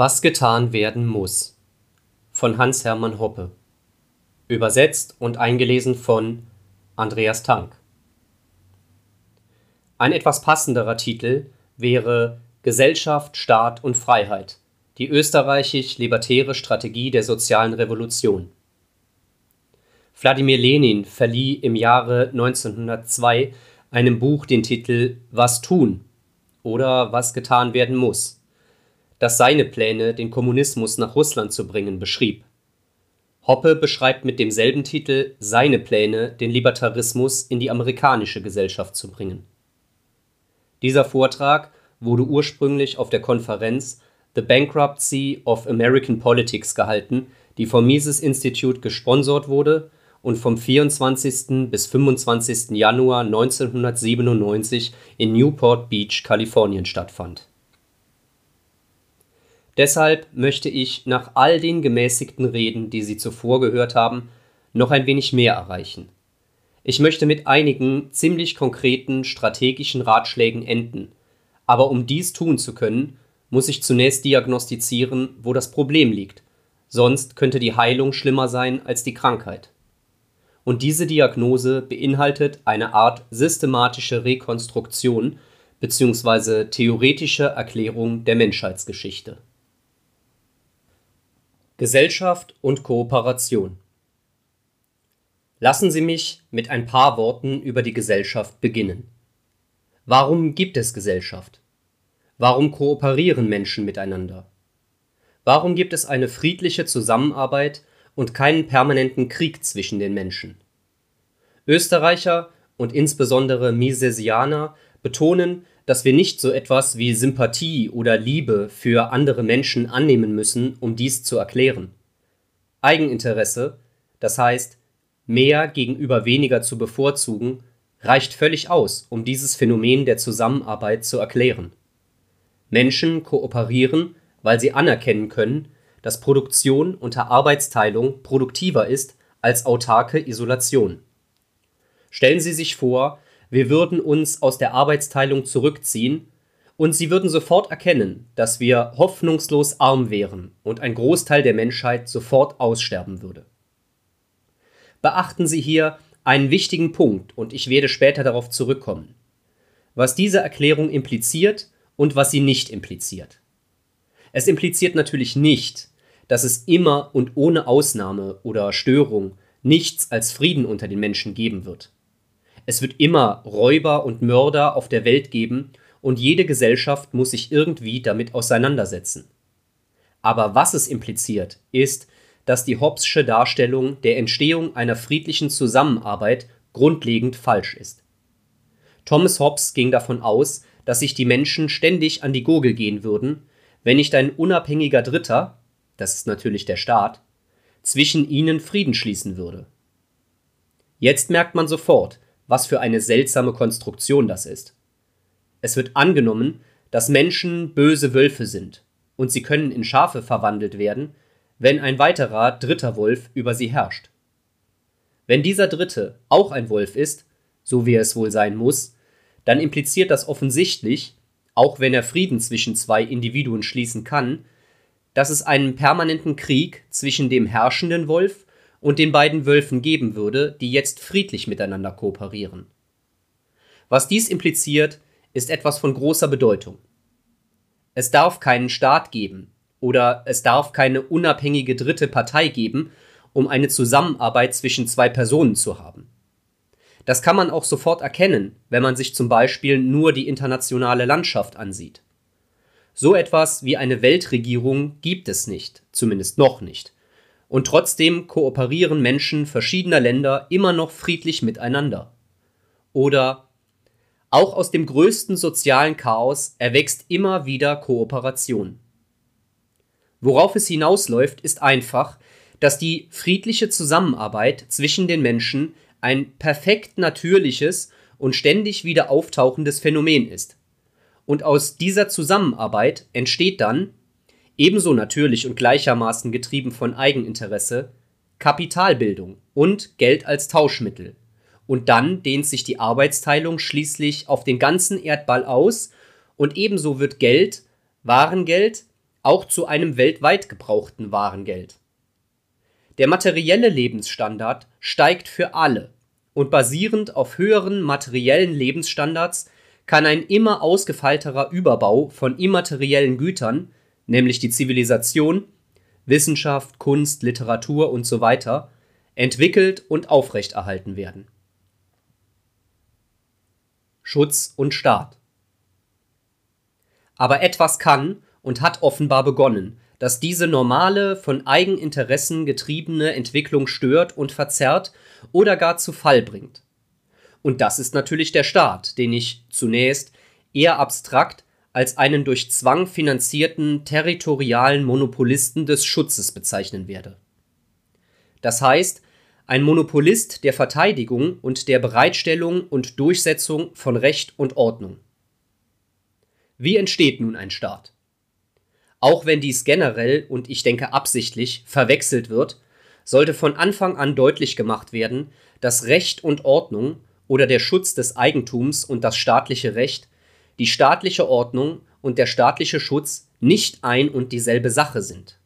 Was getan werden muss von Hans-Hermann Hoppe Übersetzt und eingelesen von Andreas Tank Ein etwas passenderer Titel wäre Gesellschaft, Staat und Freiheit – die österreichisch-libertäre Strategie der sozialen Revolution. Wladimir Lenin verlieh im Jahre 1902 einem Buch den Titel Was tun? oder Was getan werden muss das seine Pläne, den Kommunismus nach Russland zu bringen, beschrieb. Hoppe beschreibt mit demselben Titel seine Pläne, den Libertarismus in die amerikanische Gesellschaft zu bringen. Dieser Vortrag wurde ursprünglich auf der Konferenz The Bankruptcy of American Politics gehalten, die vom Mises Institute gesponsert wurde und vom 24. bis 25. Januar 1997 in Newport Beach, Kalifornien stattfand Deshalb möchte ich nach all den gemäßigten Reden, die Sie zuvor gehört haben, noch ein wenig mehr erreichen. Ich möchte mit einigen ziemlich konkreten strategischen Ratschlägen enden, aber um dies tun zu können, muss ich zunächst diagnostizieren, wo das Problem liegt, sonst könnte die Heilung schlimmer sein als die Krankheit. Und diese Diagnose beinhaltet eine Art systematische Rekonstruktion bzw. theoretische Erklärung der Menschheitsgeschichte. Gesellschaft und Kooperation Lassen Sie mich mit ein paar Worten über die Gesellschaft beginnen. Warum gibt es Gesellschaft? Warum kooperieren Menschen miteinander? Warum gibt es eine friedliche Zusammenarbeit und keinen permanenten Krieg zwischen den Menschen? Österreicher und insbesondere Misesianer betonen, dass wir nicht so etwas wie Sympathie oder Liebe für andere Menschen annehmen müssen, um dies zu erklären. Eigeninteresse, das heißt mehr gegenüber weniger zu bevorzugen, reicht völlig aus, um dieses Phänomen der Zusammenarbeit zu erklären. Menschen kooperieren, weil sie anerkennen können, dass Produktion unter Arbeitsteilung produktiver ist als autarke Isolation. Stellen Sie sich vor, wir würden uns aus der Arbeitsteilung zurückziehen und sie würden sofort erkennen, dass wir hoffnungslos arm wären und ein Großteil der Menschheit sofort aussterben würde. Beachten Sie hier einen wichtigen Punkt und ich werde später darauf zurückkommen. Was diese Erklärung impliziert und was sie nicht impliziert. Es impliziert natürlich nicht, dass es immer und ohne Ausnahme oder Störung nichts als Frieden unter den Menschen geben wird. Es wird immer Räuber und Mörder auf der Welt geben und jede Gesellschaft muss sich irgendwie damit auseinandersetzen. Aber was es impliziert, ist, dass die Hobbesche Darstellung der Entstehung einer friedlichen Zusammenarbeit grundlegend falsch ist. Thomas Hobbes ging davon aus, dass sich die Menschen ständig an die Gurgel gehen würden, wenn nicht ein unabhängiger Dritter, das ist natürlich der Staat, zwischen ihnen Frieden schließen würde. Jetzt merkt man sofort, was für eine seltsame Konstruktion das ist. Es wird angenommen, dass Menschen böse Wölfe sind, und sie können in Schafe verwandelt werden, wenn ein weiterer dritter Wolf über sie herrscht. Wenn dieser dritte auch ein Wolf ist, so wie er es wohl sein muss, dann impliziert das offensichtlich, auch wenn er Frieden zwischen zwei Individuen schließen kann, dass es einen permanenten Krieg zwischen dem herrschenden Wolf und den beiden Wölfen geben würde, die jetzt friedlich miteinander kooperieren. Was dies impliziert, ist etwas von großer Bedeutung. Es darf keinen Staat geben oder es darf keine unabhängige dritte Partei geben, um eine Zusammenarbeit zwischen zwei Personen zu haben. Das kann man auch sofort erkennen, wenn man sich zum Beispiel nur die internationale Landschaft ansieht. So etwas wie eine Weltregierung gibt es nicht, zumindest noch nicht und trotzdem kooperieren Menschen verschiedener Länder immer noch friedlich miteinander. Oder auch aus dem größten sozialen Chaos erwächst immer wieder Kooperation. Worauf es hinausläuft, ist einfach, dass die friedliche Zusammenarbeit zwischen den Menschen ein perfekt natürliches und ständig wieder auftauchendes Phänomen ist. Und aus dieser Zusammenarbeit entsteht dann, ebenso natürlich und gleichermaßen getrieben von Eigeninteresse, Kapitalbildung und Geld als Tauschmittel. Und dann dehnt sich die Arbeitsteilung schließlich auf den ganzen Erdball aus und ebenso wird Geld, Warengeld, auch zu einem weltweit gebrauchten Warengeld. Der materielle Lebensstandard steigt für alle und basierend auf höheren materiellen Lebensstandards kann ein immer ausgefeilterer Überbau von immateriellen Gütern, nämlich die Zivilisation, Wissenschaft, Kunst, Literatur und so weiter, entwickelt und aufrechterhalten werden. Schutz und Staat Aber etwas kann und hat offenbar begonnen, das diese normale, von Eigeninteressen getriebene Entwicklung stört und verzerrt oder gar zu Fall bringt. Und das ist natürlich der Staat, den ich zunächst eher abstrakt als einen durch Zwang finanzierten territorialen Monopolisten des Schutzes bezeichnen werde. Das heißt, ein Monopolist der Verteidigung und der Bereitstellung und Durchsetzung von Recht und Ordnung. Wie entsteht nun ein Staat? Auch wenn dies generell und ich denke absichtlich verwechselt wird, sollte von Anfang an deutlich gemacht werden, dass Recht und Ordnung oder der Schutz des Eigentums und das staatliche Recht, die staatliche Ordnung und der staatliche Schutz nicht ein und dieselbe Sache sind.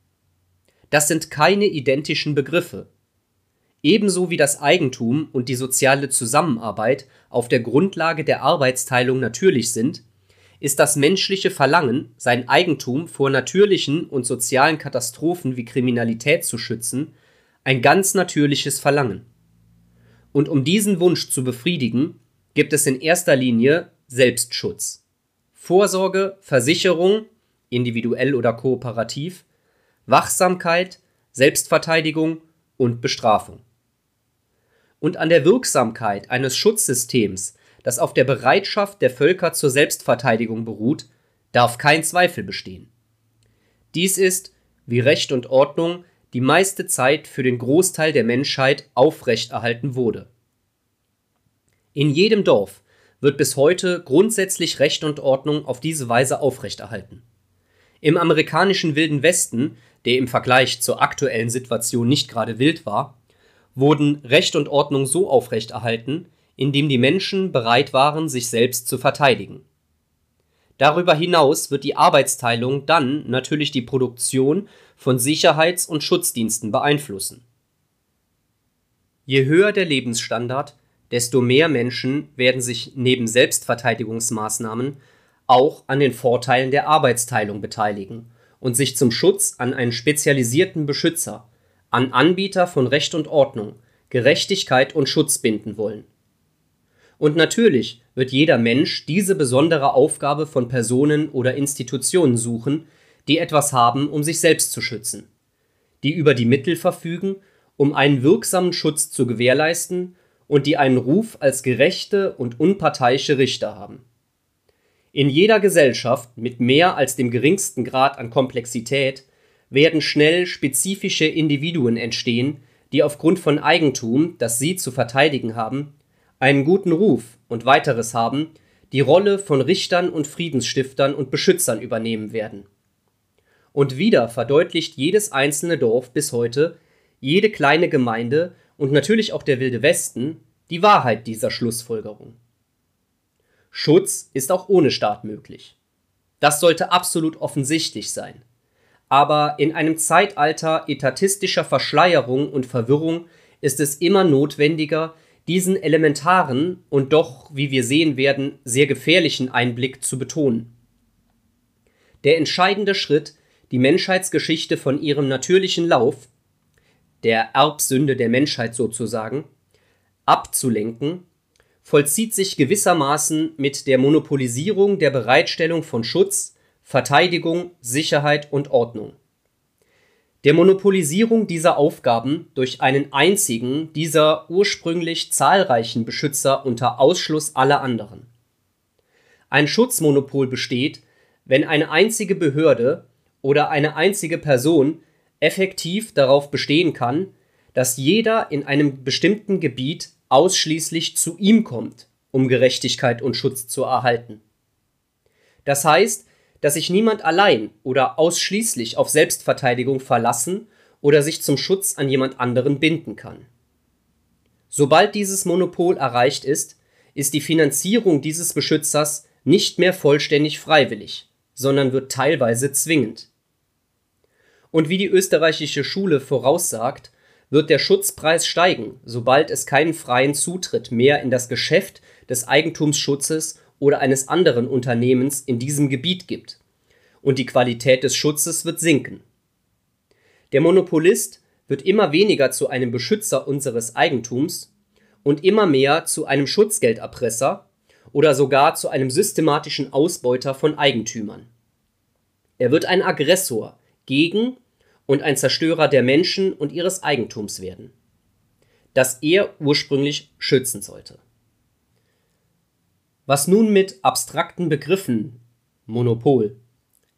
Das sind keine identischen Begriffe. Ebenso wie das Eigentum und die soziale Zusammenarbeit auf der Grundlage der Arbeitsteilung natürlich sind, ist das menschliche Verlangen, sein Eigentum vor natürlichen und sozialen Katastrophen wie Kriminalität zu schützen, ein ganz natürliches Verlangen. Und um diesen Wunsch zu befriedigen, gibt es in erster Linie Selbstschutz. Vorsorge, Versicherung, individuell oder kooperativ, Wachsamkeit, Selbstverteidigung und Bestrafung. Und an der Wirksamkeit eines Schutzsystems das auf der Bereitschaft der Völker zur Selbstverteidigung beruht, darf kein Zweifel bestehen. Dies ist, wie Recht und Ordnung, die meiste Zeit für den Großteil der Menschheit aufrechterhalten wurde. In jedem Dorf wird bis heute grundsätzlich Recht und Ordnung auf diese Weise aufrechterhalten. Im amerikanischen Wilden Westen, der im Vergleich zur aktuellen Situation nicht gerade wild war, wurden Recht und Ordnung so aufrechterhalten, in dem die Menschen bereit waren, sich selbst zu verteidigen. Darüber hinaus wird die Arbeitsteilung dann natürlich die Produktion von Sicherheits- und Schutzdiensten beeinflussen. Je höher der Lebensstandard, desto mehr Menschen werden sich neben Selbstverteidigungsmaßnahmen auch an den Vorteilen der Arbeitsteilung beteiligen und sich zum Schutz an einen spezialisierten Beschützer, an Anbieter von Recht und Ordnung, Gerechtigkeit und Schutz binden wollen. Und natürlich wird jeder Mensch diese besondere Aufgabe von Personen oder Institutionen suchen, die etwas haben, um sich selbst zu schützen, die über die Mittel verfügen, um einen wirksamen Schutz zu gewährleisten und die einen Ruf als gerechte und unparteiische Richter haben. In jeder Gesellschaft mit mehr als dem geringsten Grad an Komplexität werden schnell spezifische Individuen entstehen, die aufgrund von Eigentum, das sie zu verteidigen haben, einen guten Ruf und weiteres haben, die Rolle von Richtern und Friedensstiftern und Beschützern übernehmen werden. Und wieder verdeutlicht jedes einzelne Dorf bis heute, jede kleine Gemeinde und natürlich auch der Wilde Westen die Wahrheit dieser Schlussfolgerung. Schutz ist auch ohne Staat möglich. Das sollte absolut offensichtlich sein. Aber in einem Zeitalter etatistischer Verschleierung und Verwirrung ist es immer notwendiger, diesen elementaren und doch, wie wir sehen werden, sehr gefährlichen Einblick zu betonen. Der entscheidende Schritt, die Menschheitsgeschichte von ihrem natürlichen Lauf, der Erbsünde der Menschheit sozusagen, abzulenken, vollzieht sich gewissermaßen mit der Monopolisierung der Bereitstellung von Schutz, Verteidigung, Sicherheit und Ordnung der Monopolisierung dieser Aufgaben durch einen einzigen dieser ursprünglich zahlreichen Beschützer unter Ausschluss aller anderen. Ein Schutzmonopol besteht, wenn eine einzige Behörde oder eine einzige Person effektiv darauf bestehen kann, dass jeder in einem bestimmten Gebiet ausschließlich zu ihm kommt, um Gerechtigkeit und Schutz zu erhalten. Das heißt, dass sich niemand allein oder ausschließlich auf Selbstverteidigung verlassen oder sich zum Schutz an jemand anderen binden kann. Sobald dieses Monopol erreicht ist, ist die Finanzierung dieses Beschützers nicht mehr vollständig freiwillig, sondern wird teilweise zwingend. Und wie die österreichische Schule voraussagt, wird der Schutzpreis steigen, sobald es keinen freien Zutritt mehr in das Geschäft des Eigentumsschutzes oder eines anderen Unternehmens in diesem Gebiet gibt. Und die Qualität des Schutzes wird sinken. Der Monopolist wird immer weniger zu einem Beschützer unseres Eigentums und immer mehr zu einem Schutzgelderpresser oder sogar zu einem systematischen Ausbeuter von Eigentümern. Er wird ein Aggressor gegen und ein Zerstörer der Menschen und ihres Eigentums werden, das er ursprünglich schützen sollte. Was nun mit abstrakten Begriffen Monopol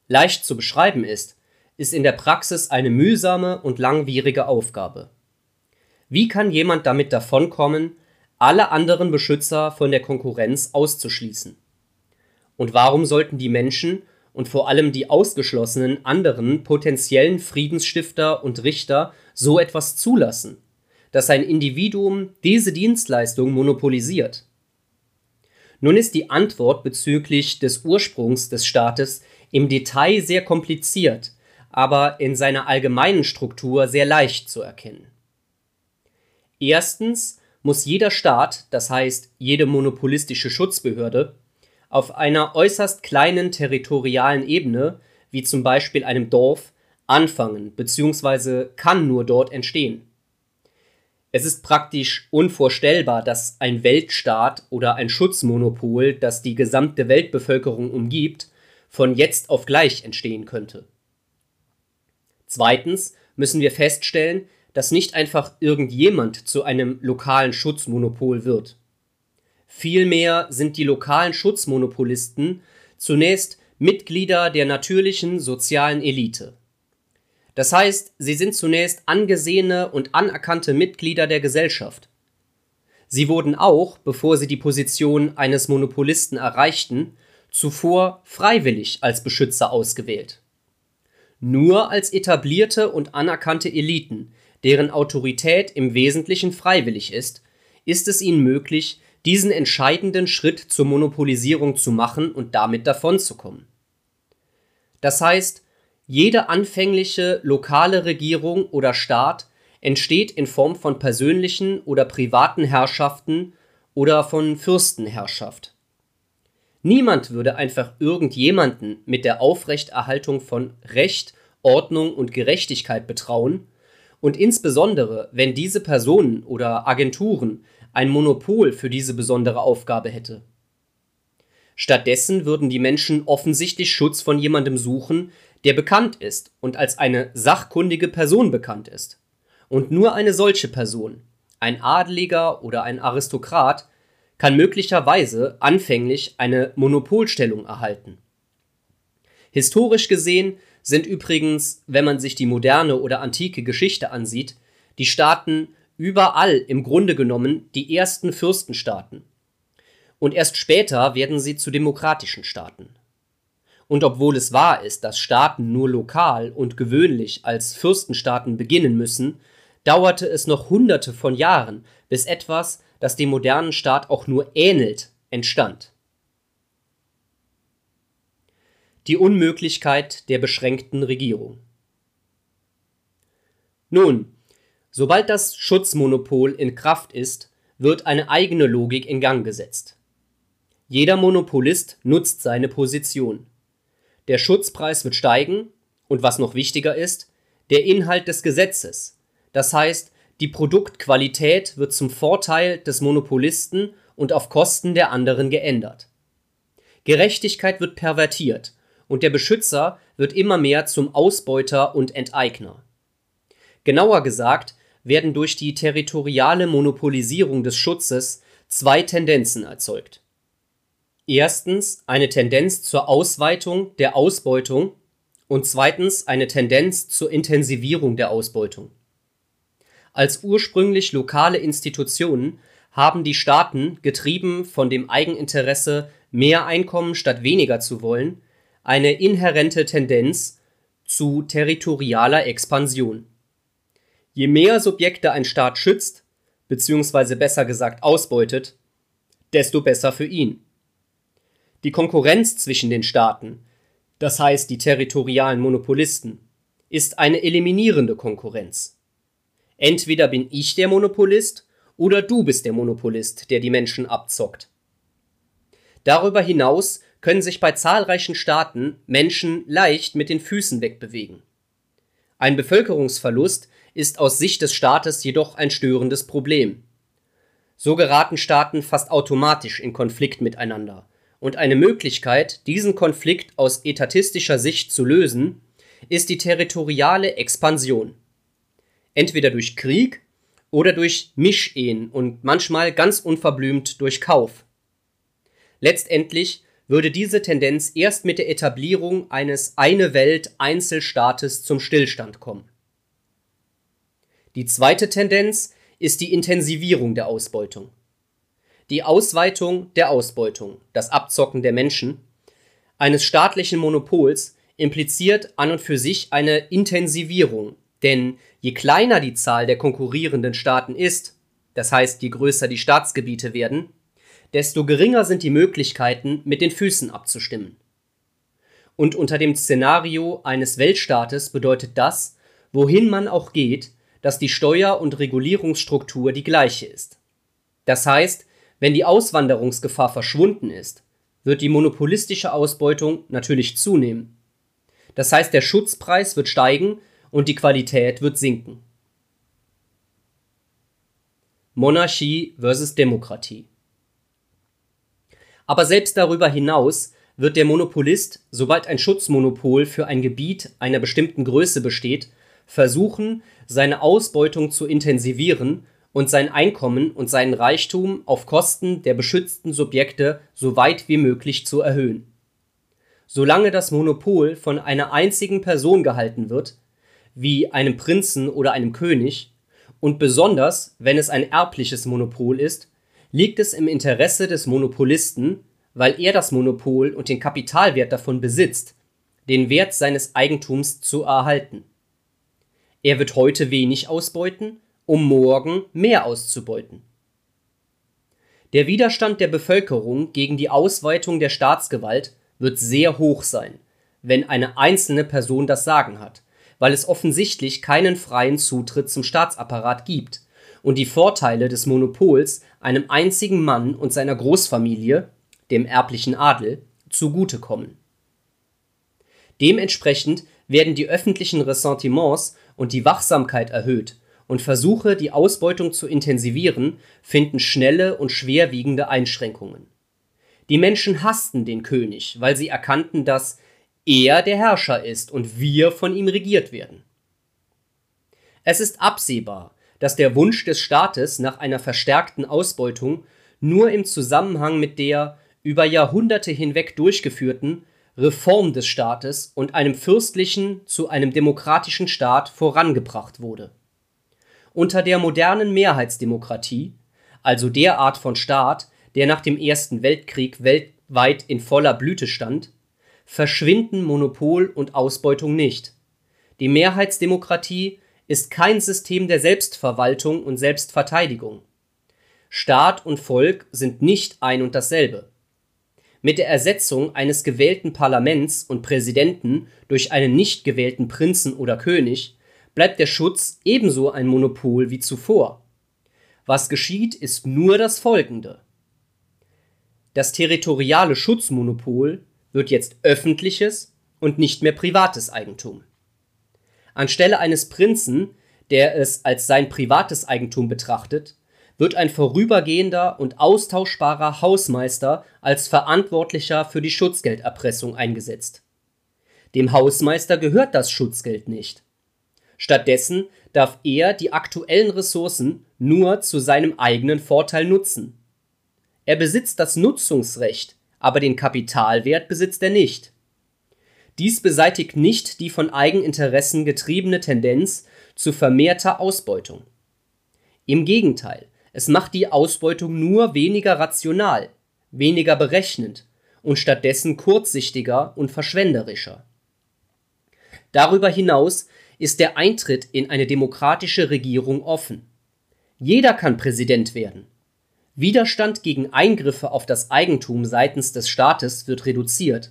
leicht zu beschreiben ist, ist in der Praxis eine mühsame und langwierige Aufgabe. Wie kann jemand damit davonkommen, alle anderen Beschützer von der Konkurrenz auszuschließen? Und warum sollten die Menschen und vor allem die ausgeschlossenen anderen potenziellen Friedensstifter und Richter so etwas zulassen, dass ein Individuum diese Dienstleistung monopolisiert. Nun ist die Antwort bezüglich des Ursprungs des Staates im Detail sehr kompliziert, aber in seiner allgemeinen Struktur sehr leicht zu erkennen. Erstens muss jeder Staat, das heißt jede monopolistische Schutzbehörde, auf einer äußerst kleinen territorialen Ebene, wie zum Beispiel einem Dorf, anfangen bzw. kann nur dort entstehen. Es ist praktisch unvorstellbar, dass ein Weltstaat oder ein Schutzmonopol, das die gesamte Weltbevölkerung umgibt, von jetzt auf gleich entstehen könnte. Zweitens müssen wir feststellen, dass nicht einfach irgendjemand zu einem lokalen Schutzmonopol wird. Vielmehr sind die lokalen Schutzmonopolisten zunächst Mitglieder der natürlichen sozialen Elite. Das heißt, sie sind zunächst angesehene und anerkannte Mitglieder der Gesellschaft. Sie wurden auch, bevor sie die Position eines Monopolisten erreichten, zuvor freiwillig als Beschützer ausgewählt. Nur als etablierte und anerkannte Eliten, deren Autorität im Wesentlichen freiwillig ist, ist es ihnen möglich, diesen entscheidenden Schritt zur Monopolisierung zu machen und damit davonzukommen. Das heißt, jede anfängliche lokale Regierung oder Staat entsteht in Form von persönlichen oder privaten Herrschaften oder von Fürstenherrschaft. Niemand würde einfach irgendjemanden mit der Aufrechterhaltung von Recht, Ordnung und Gerechtigkeit betrauen, und insbesondere wenn diese Personen oder Agenturen ein Monopol für diese besondere Aufgabe hätte. Stattdessen würden die Menschen offensichtlich Schutz von jemandem suchen, der bekannt ist und als eine sachkundige Person bekannt ist. Und nur eine solche Person, ein Adeliger oder ein Aristokrat, kann möglicherweise anfänglich eine Monopolstellung erhalten. Historisch gesehen sind übrigens, wenn man sich die moderne oder antike Geschichte ansieht, die Staaten überall im Grunde genommen die ersten Fürstenstaaten. Und erst später werden sie zu demokratischen Staaten. Und obwohl es wahr ist, dass Staaten nur lokal und gewöhnlich als Fürstenstaaten beginnen müssen, dauerte es noch hunderte von Jahren, bis etwas, das dem modernen Staat auch nur ähnelt, entstand. Die Unmöglichkeit der beschränkten Regierung. Nun, Sobald das Schutzmonopol in Kraft ist, wird eine eigene Logik in Gang gesetzt. Jeder Monopolist nutzt seine Position. Der Schutzpreis wird steigen und was noch wichtiger ist, der Inhalt des Gesetzes. Das heißt, die Produktqualität wird zum Vorteil des Monopolisten und auf Kosten der anderen geändert. Gerechtigkeit wird pervertiert und der Beschützer wird immer mehr zum Ausbeuter und Enteigner. Genauer gesagt werden durch die territoriale Monopolisierung des Schutzes zwei Tendenzen erzeugt. Erstens eine Tendenz zur Ausweitung der Ausbeutung und zweitens eine Tendenz zur Intensivierung der Ausbeutung. Als ursprünglich lokale Institutionen haben die Staaten, getrieben von dem Eigeninteresse, mehr Einkommen statt weniger zu wollen, eine inhärente Tendenz zu territorialer Expansion Je mehr Subjekte ein Staat schützt, beziehungsweise besser gesagt ausbeutet, desto besser für ihn. Die Konkurrenz zwischen den Staaten, das heißt die territorialen Monopolisten, ist eine eliminierende Konkurrenz. Entweder bin ich der Monopolist oder du bist der Monopolist, der die Menschen abzockt. Darüber hinaus können sich bei zahlreichen Staaten Menschen leicht mit den Füßen wegbewegen. Ein Bevölkerungsverlust ist aus Sicht des Staates jedoch ein störendes Problem. So geraten Staaten fast automatisch in Konflikt miteinander, und eine Möglichkeit, diesen Konflikt aus etatistischer Sicht zu lösen, ist die territoriale Expansion. Entweder durch Krieg oder durch Mischehen und manchmal ganz unverblümt durch Kauf. Letztendlich würde diese Tendenz erst mit der Etablierung eines eine Welt Einzelstaates zum Stillstand kommen. Die zweite Tendenz ist die Intensivierung der Ausbeutung. Die Ausweitung der Ausbeutung, das Abzocken der Menschen, eines staatlichen Monopols impliziert an und für sich eine Intensivierung, denn je kleiner die Zahl der konkurrierenden Staaten ist, das heißt je größer die Staatsgebiete werden, desto geringer sind die Möglichkeiten, mit den Füßen abzustimmen. Und unter dem Szenario eines Weltstaates bedeutet das, wohin man auch geht, dass die Steuer- und Regulierungsstruktur die gleiche ist. Das heißt, wenn die Auswanderungsgefahr verschwunden ist, wird die monopolistische Ausbeutung natürlich zunehmen. Das heißt, der Schutzpreis wird steigen und die Qualität wird sinken. Monarchie versus Demokratie aber selbst darüber hinaus wird der Monopolist, sobald ein Schutzmonopol für ein Gebiet einer bestimmten Größe besteht, versuchen, seine Ausbeutung zu intensivieren und sein Einkommen und seinen Reichtum auf Kosten der beschützten Subjekte so weit wie möglich zu erhöhen. Solange das Monopol von einer einzigen Person gehalten wird, wie einem Prinzen oder einem König, und besonders wenn es ein erbliches Monopol ist, liegt es im Interesse des Monopolisten, weil er das Monopol und den Kapitalwert davon besitzt, den Wert seines Eigentums zu erhalten. Er wird heute wenig ausbeuten, um morgen mehr auszubeuten. Der Widerstand der Bevölkerung gegen die Ausweitung der Staatsgewalt wird sehr hoch sein, wenn eine einzelne Person das Sagen hat, weil es offensichtlich keinen freien Zutritt zum Staatsapparat gibt und die Vorteile des Monopols einem einzigen Mann und seiner Großfamilie, dem erblichen Adel, zugutekommen. Dementsprechend werden die öffentlichen Ressentiments und die Wachsamkeit erhöht und Versuche, die Ausbeutung zu intensivieren, finden schnelle und schwerwiegende Einschränkungen. Die Menschen hassten den König, weil sie erkannten, dass er der Herrscher ist und wir von ihm regiert werden. Es ist absehbar, dass der Wunsch des Staates nach einer verstärkten Ausbeutung nur im Zusammenhang mit der über Jahrhunderte hinweg durchgeführten Reform des Staates und einem fürstlichen zu einem demokratischen Staat vorangebracht wurde. Unter der modernen Mehrheitsdemokratie, also der Art von Staat, der nach dem Ersten Weltkrieg weltweit in voller Blüte stand, verschwinden Monopol und Ausbeutung nicht. Die Mehrheitsdemokratie ist kein System der Selbstverwaltung und Selbstverteidigung. Staat und Volk sind nicht ein und dasselbe. Mit der Ersetzung eines gewählten Parlaments und Präsidenten durch einen nicht gewählten Prinzen oder König bleibt der Schutz ebenso ein Monopol wie zuvor. Was geschieht, ist nur das folgende. Das territoriale Schutzmonopol wird jetzt öffentliches und nicht mehr privates Eigentum. Anstelle eines Prinzen, der es als sein privates Eigentum betrachtet, wird ein vorübergehender und austauschbarer Hausmeister als Verantwortlicher für die Schutzgelderpressung eingesetzt. Dem Hausmeister gehört das Schutzgeld nicht. Stattdessen darf er die aktuellen Ressourcen nur zu seinem eigenen Vorteil nutzen. Er besitzt das Nutzungsrecht, aber den Kapitalwert besitzt er nicht. Dies beseitigt nicht die von Eigeninteressen getriebene Tendenz zu vermehrter Ausbeutung. Im Gegenteil, es macht die Ausbeutung nur weniger rational, weniger berechnend und stattdessen kurzsichtiger und verschwenderischer. Darüber hinaus ist der Eintritt in eine demokratische Regierung offen. Jeder kann Präsident werden. Widerstand gegen Eingriffe auf das Eigentum seitens des Staates wird reduziert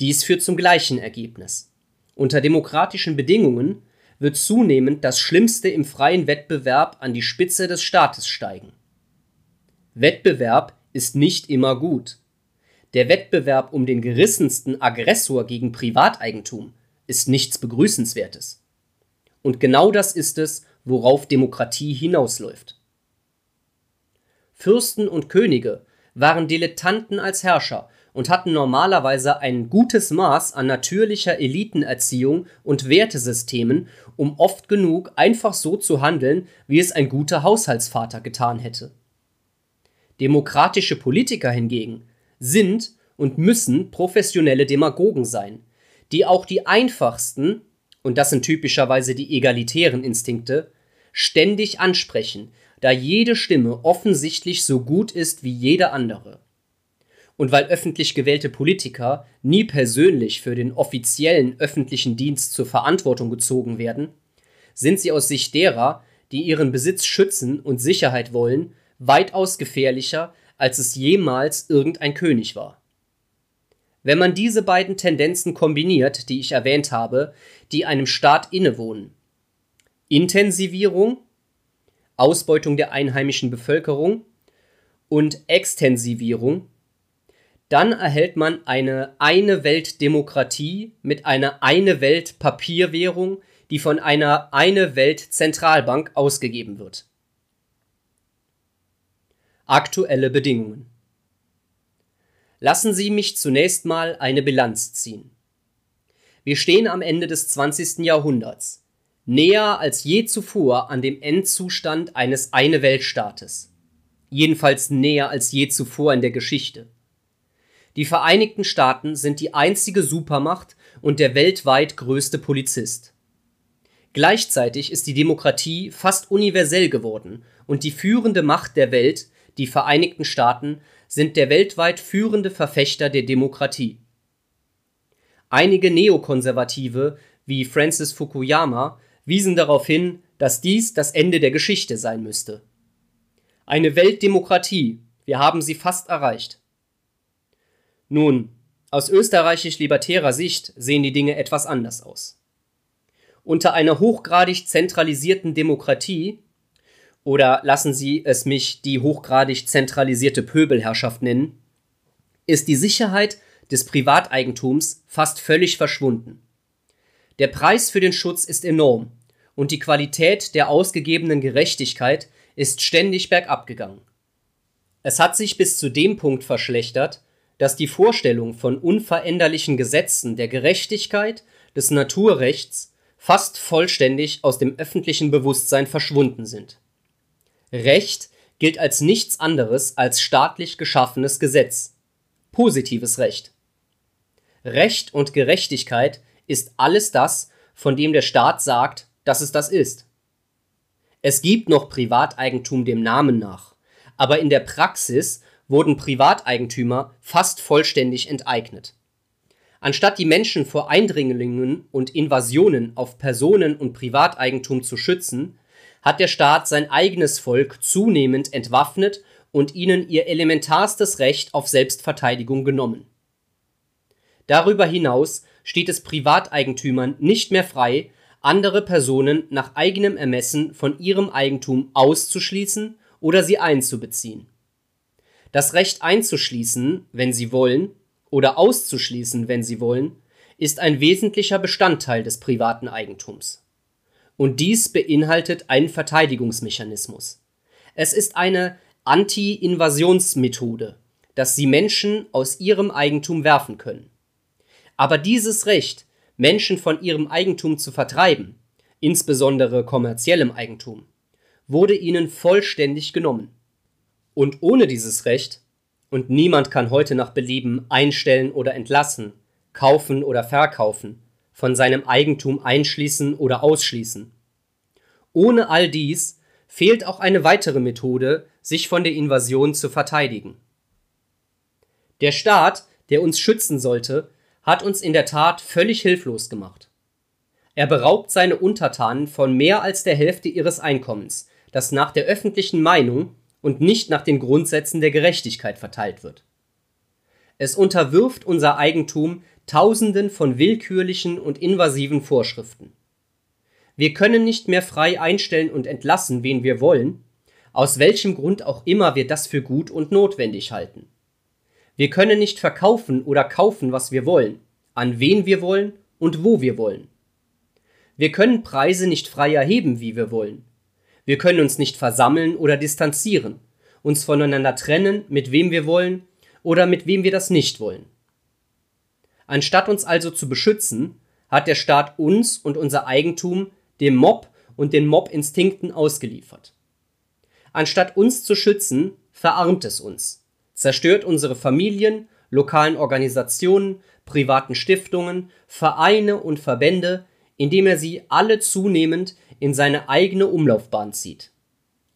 dies führt zum gleichen Ergebnis. Unter demokratischen Bedingungen wird zunehmend das Schlimmste im freien Wettbewerb an die Spitze des Staates steigen. Wettbewerb ist nicht immer gut. Der Wettbewerb um den gerissensten Aggressor gegen Privateigentum ist nichts Begrüßenswertes. Und genau das ist es, worauf Demokratie hinausläuft. Fürsten und Könige waren Dilettanten als Herrscher und hatten normalerweise ein gutes Maß an natürlicher Elitenerziehung und Wertesystemen, um oft genug einfach so zu handeln, wie es ein guter Haushaltsvater getan hätte. Demokratische Politiker hingegen sind und müssen professionelle Demagogen sein, die auch die einfachsten, und das sind typischerweise die egalitären Instinkte, ständig ansprechen, da jede Stimme offensichtlich so gut ist wie jede andere. Und weil öffentlich gewählte Politiker nie persönlich für den offiziellen öffentlichen Dienst zur Verantwortung gezogen werden, sind sie aus Sicht derer, die ihren Besitz schützen und Sicherheit wollen, weitaus gefährlicher, als es jemals irgendein König war. Wenn man diese beiden Tendenzen kombiniert, die ich erwähnt habe, die einem Staat innewohnen, Intensivierung, Ausbeutung der einheimischen Bevölkerung und Extensivierung, dann erhält man eine eine Welt Demokratie mit einer eine Welt Papierwährung, die von einer eine Welt Zentralbank ausgegeben wird. Aktuelle Bedingungen Lassen Sie mich zunächst mal eine Bilanz ziehen. Wir stehen am Ende des 20. Jahrhunderts, näher als je zuvor an dem Endzustand eines Eine-Welt-Staates. Jedenfalls näher als je zuvor in der Geschichte. Die Vereinigten Staaten sind die einzige Supermacht und der weltweit größte Polizist. Gleichzeitig ist die Demokratie fast universell geworden und die führende Macht der Welt, die Vereinigten Staaten, sind der weltweit führende Verfechter der Demokratie. Einige Neokonservative wie Francis Fukuyama wiesen darauf hin, dass dies das Ende der Geschichte sein müsste. Eine Weltdemokratie, wir haben sie fast erreicht. Nun, aus österreichisch-libertärer Sicht sehen die Dinge etwas anders aus. Unter einer hochgradig zentralisierten Demokratie, oder lassen Sie es mich die hochgradig zentralisierte Pöbelherrschaft nennen, ist die Sicherheit des Privateigentums fast völlig verschwunden. Der Preis für den Schutz ist enorm und die Qualität der ausgegebenen Gerechtigkeit ist ständig bergab gegangen. Es hat sich bis zu dem Punkt verschlechtert, dass die Vorstellung von unveränderlichen Gesetzen der Gerechtigkeit, des Naturrechts fast vollständig aus dem öffentlichen Bewusstsein verschwunden sind. Recht gilt als nichts anderes als staatlich geschaffenes Gesetz. Positives Recht. Recht und Gerechtigkeit ist alles das, von dem der Staat sagt, dass es das ist. Es gibt noch Privateigentum dem Namen nach, aber in der Praxis wurden Privateigentümer fast vollständig enteignet. Anstatt die Menschen vor Eindringlingen und Invasionen auf Personen und Privateigentum zu schützen, hat der Staat sein eigenes Volk zunehmend entwaffnet und ihnen ihr elementarstes Recht auf Selbstverteidigung genommen. Darüber hinaus steht es Privateigentümern nicht mehr frei, andere Personen nach eigenem Ermessen von ihrem Eigentum auszuschließen oder sie einzubeziehen das Recht einzuschließen, wenn sie wollen, oder auszuschließen, wenn sie wollen, ist ein wesentlicher Bestandteil des privaten Eigentums. Und dies beinhaltet einen Verteidigungsmechanismus. Es ist eine Anti-Invasionsmethode, dass sie Menschen aus ihrem Eigentum werfen können. Aber dieses Recht, Menschen von ihrem Eigentum zu vertreiben, insbesondere kommerziellem Eigentum, wurde ihnen vollständig genommen. Und ohne dieses Recht, und niemand kann heute nach Belieben einstellen oder entlassen, kaufen oder verkaufen, von seinem Eigentum einschließen oder ausschließen. Ohne all dies fehlt auch eine weitere Methode, sich von der Invasion zu verteidigen. Der Staat, der uns schützen sollte, hat uns in der Tat völlig hilflos gemacht. Er beraubt seine Untertanen von mehr als der Hälfte ihres Einkommens, das nach der öffentlichen Meinung und nicht nach den Grundsätzen der Gerechtigkeit verteilt wird. Es unterwirft unser Eigentum Tausenden von willkürlichen und invasiven Vorschriften. Wir können nicht mehr frei einstellen und entlassen, wen wir wollen, aus welchem Grund auch immer wir das für gut und notwendig halten. Wir können nicht verkaufen oder kaufen, was wir wollen, an wen wir wollen und wo wir wollen. Wir können Preise nicht frei erheben, wie wir wollen. Wir können uns nicht versammeln oder distanzieren, uns voneinander trennen, mit wem wir wollen oder mit wem wir das nicht wollen. Anstatt uns also zu beschützen, hat der Staat uns und unser Eigentum dem Mob und den Mob-Instinkten ausgeliefert. Anstatt uns zu schützen, verarmt es uns, zerstört unsere Familien, lokalen Organisationen, privaten Stiftungen, Vereine und Verbände, indem er sie alle zunehmend in seine eigene Umlaufbahn zieht.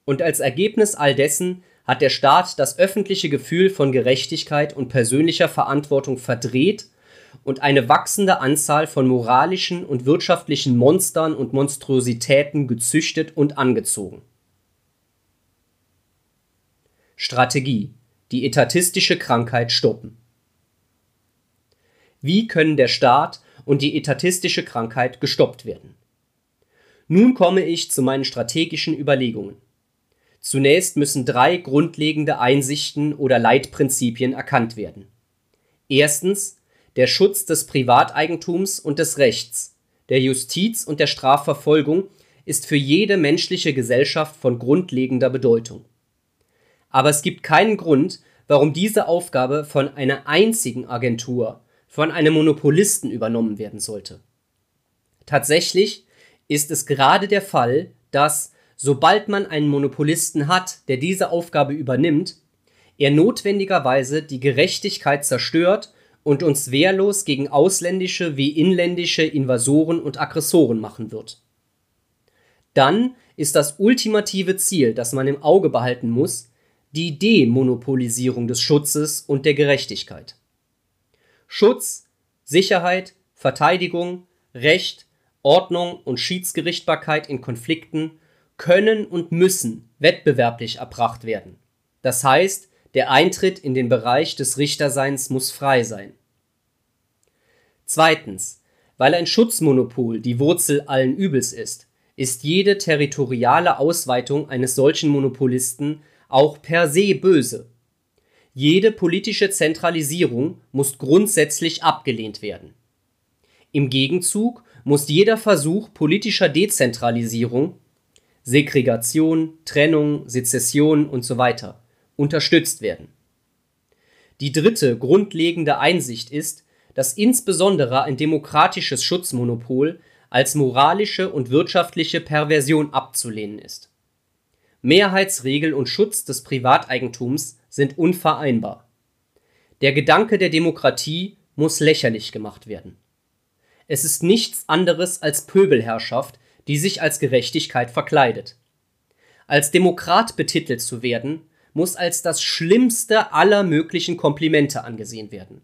Und als Ergebnis all dessen hat der Staat das öffentliche Gefühl von Gerechtigkeit und persönlicher Verantwortung verdreht und eine wachsende Anzahl von moralischen und wirtschaftlichen Monstern und Monstrositäten gezüchtet und angezogen. Strategie: Die etatistische Krankheit stoppen. Wie können der Staat und die etatistische Krankheit gestoppt werden? Nun komme ich zu meinen strategischen Überlegungen. Zunächst müssen drei grundlegende Einsichten oder Leitprinzipien erkannt werden. Erstens der Schutz des Privateigentums und des Rechts, der Justiz und der Strafverfolgung ist für jede menschliche Gesellschaft von grundlegender Bedeutung. Aber es gibt keinen Grund, warum diese Aufgabe von einer einzigen Agentur, von einem Monopolisten übernommen werden sollte. Tatsächlich ist es gerade der Fall, dass, sobald man einen Monopolisten hat, der diese Aufgabe übernimmt, er notwendigerweise die Gerechtigkeit zerstört und uns wehrlos gegen ausländische wie inländische Invasoren und Aggressoren machen wird. Dann ist das ultimative Ziel, das man im Auge behalten muss, die Demonopolisierung des Schutzes und der Gerechtigkeit. Schutz, Sicherheit, Verteidigung, Recht, Ordnung und Schiedsgerichtbarkeit in Konflikten können und müssen wettbewerblich erbracht werden. Das heißt, der Eintritt in den Bereich des Richterseins muss frei sein. Zweitens, weil ein Schutzmonopol die Wurzel allen Übels ist, ist jede territoriale Ausweitung eines solchen Monopolisten auch per se böse. Jede politische Zentralisierung muss grundsätzlich abgelehnt werden. Im Gegenzug muss jeder Versuch politischer Dezentralisierung Segregation, Trennung, Sezession usw unterstützt werden. Die dritte grundlegende Einsicht ist, dass insbesondere ein demokratisches Schutzmonopol als moralische und wirtschaftliche Perversion abzulehnen ist. Mehrheitsregel und Schutz des Privateigentums sind unvereinbar. Der Gedanke der Demokratie muss lächerlich gemacht werden. Es ist nichts anderes als Pöbelherrschaft, die sich als Gerechtigkeit verkleidet. Als Demokrat betitelt zu werden, muss als das schlimmste aller möglichen Komplimente angesehen werden.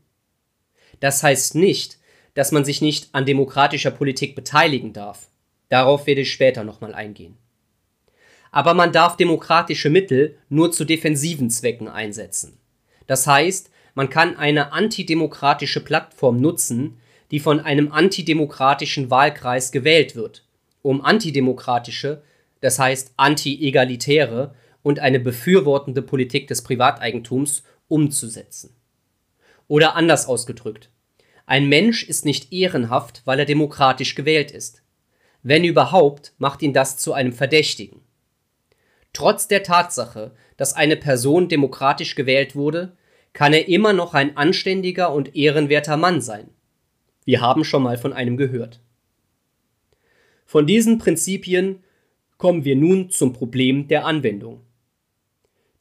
Das heißt nicht, dass man sich nicht an demokratischer Politik beteiligen darf. Darauf werde ich später nochmal eingehen. Aber man darf demokratische Mittel nur zu defensiven Zwecken einsetzen. Das heißt, man kann eine antidemokratische Plattform nutzen, die von einem antidemokratischen Wahlkreis gewählt wird, um antidemokratische, das heißt anti-egalitäre und eine befürwortende Politik des Privateigentums umzusetzen. Oder anders ausgedrückt, ein Mensch ist nicht ehrenhaft, weil er demokratisch gewählt ist. Wenn überhaupt, macht ihn das zu einem Verdächtigen. Trotz der Tatsache, dass eine Person demokratisch gewählt wurde, kann er immer noch ein anständiger und ehrenwerter Mann sein. Wir haben schon mal von einem gehört. Von diesen Prinzipien kommen wir nun zum Problem der Anwendung.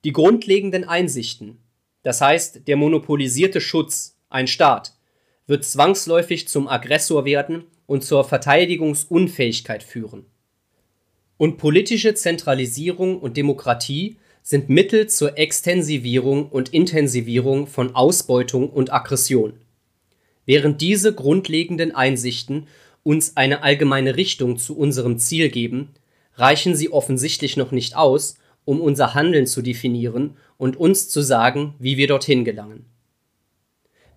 Die grundlegenden Einsichten, das heißt der monopolisierte Schutz, ein Staat, wird zwangsläufig zum Aggressor werden und zur Verteidigungsunfähigkeit führen. Und politische Zentralisierung und Demokratie sind Mittel zur Extensivierung und Intensivierung von Ausbeutung und Aggression. Während diese grundlegenden Einsichten uns eine allgemeine Richtung zu unserem Ziel geben, reichen sie offensichtlich noch nicht aus, um unser Handeln zu definieren und uns zu sagen, wie wir dorthin gelangen.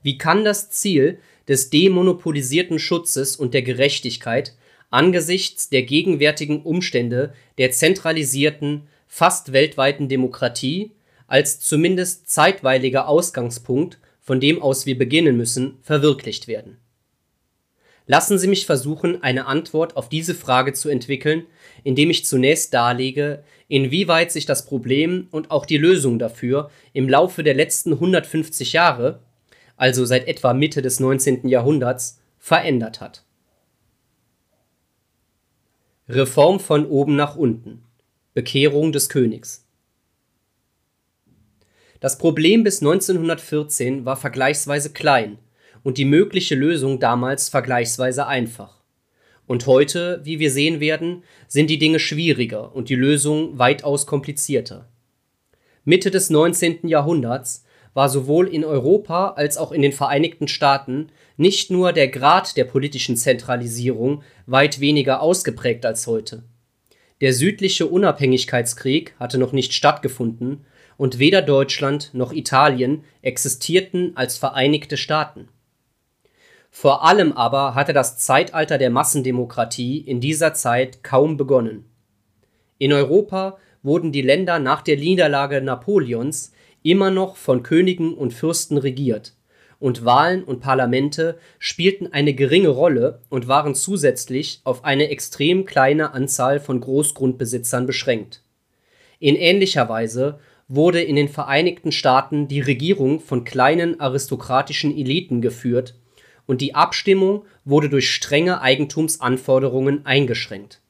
Wie kann das Ziel des demonopolisierten Schutzes und der Gerechtigkeit angesichts der gegenwärtigen Umstände der zentralisierten, fast weltweiten Demokratie als zumindest zeitweiliger Ausgangspunkt, von dem aus wir beginnen müssen, verwirklicht werden. Lassen Sie mich versuchen, eine Antwort auf diese Frage zu entwickeln, indem ich zunächst darlege, inwieweit sich das Problem und auch die Lösung dafür im Laufe der letzten 150 Jahre, also seit etwa Mitte des 19. Jahrhunderts, verändert hat. Reform von oben nach unten. Bekehrung des Königs. Das Problem bis 1914 war vergleichsweise klein und die mögliche Lösung damals vergleichsweise einfach. Und heute, wie wir sehen werden, sind die Dinge schwieriger und die Lösung weitaus komplizierter. Mitte des 19. Jahrhunderts war sowohl in Europa als auch in den Vereinigten Staaten nicht nur der Grad der politischen Zentralisierung weit weniger ausgeprägt als heute. Der südliche Unabhängigkeitskrieg hatte noch nicht stattgefunden und weder Deutschland noch Italien existierten als Vereinigte Staaten. Vor allem aber hatte das Zeitalter der Massendemokratie in dieser Zeit kaum begonnen. In Europa wurden die Länder nach der Niederlage Napoleons immer noch von Königen und Fürsten regiert und Wahlen und Parlamente spielten eine geringe Rolle und waren zusätzlich auf eine extrem kleine Anzahl von Großgrundbesitzern beschränkt. In ähnlicher Weise wurde in den Vereinigten Staaten die Regierung von kleinen aristokratischen Eliten geführt und die Abstimmung wurde durch strenge Eigentumsanforderungen eingeschränkt.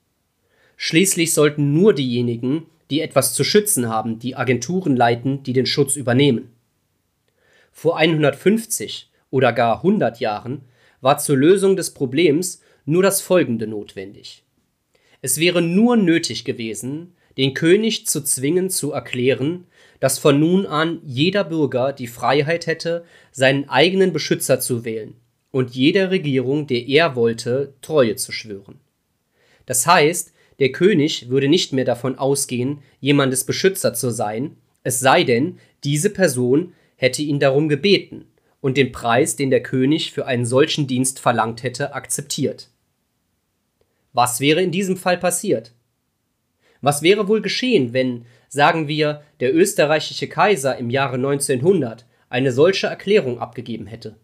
Schließlich sollten nur diejenigen, die etwas zu schützen haben, die Agenturen leiten, die den Schutz übernehmen vor 150 oder gar 100 Jahren war zur Lösung des Problems nur das Folgende notwendig: Es wäre nur nötig gewesen, den König zu zwingen zu erklären, dass von nun an jeder Bürger die Freiheit hätte, seinen eigenen Beschützer zu wählen und jeder Regierung, der er wollte, Treue zu schwören. Das heißt, der König würde nicht mehr davon ausgehen, jemandes Beschützer zu sein, es sei denn, diese Person hätte ihn darum gebeten und den Preis, den der König für einen solchen Dienst verlangt hätte, akzeptiert. Was wäre in diesem Fall passiert? Was wäre wohl geschehen, wenn, sagen wir, der österreichische Kaiser im Jahre 1900 eine solche Erklärung abgegeben hätte?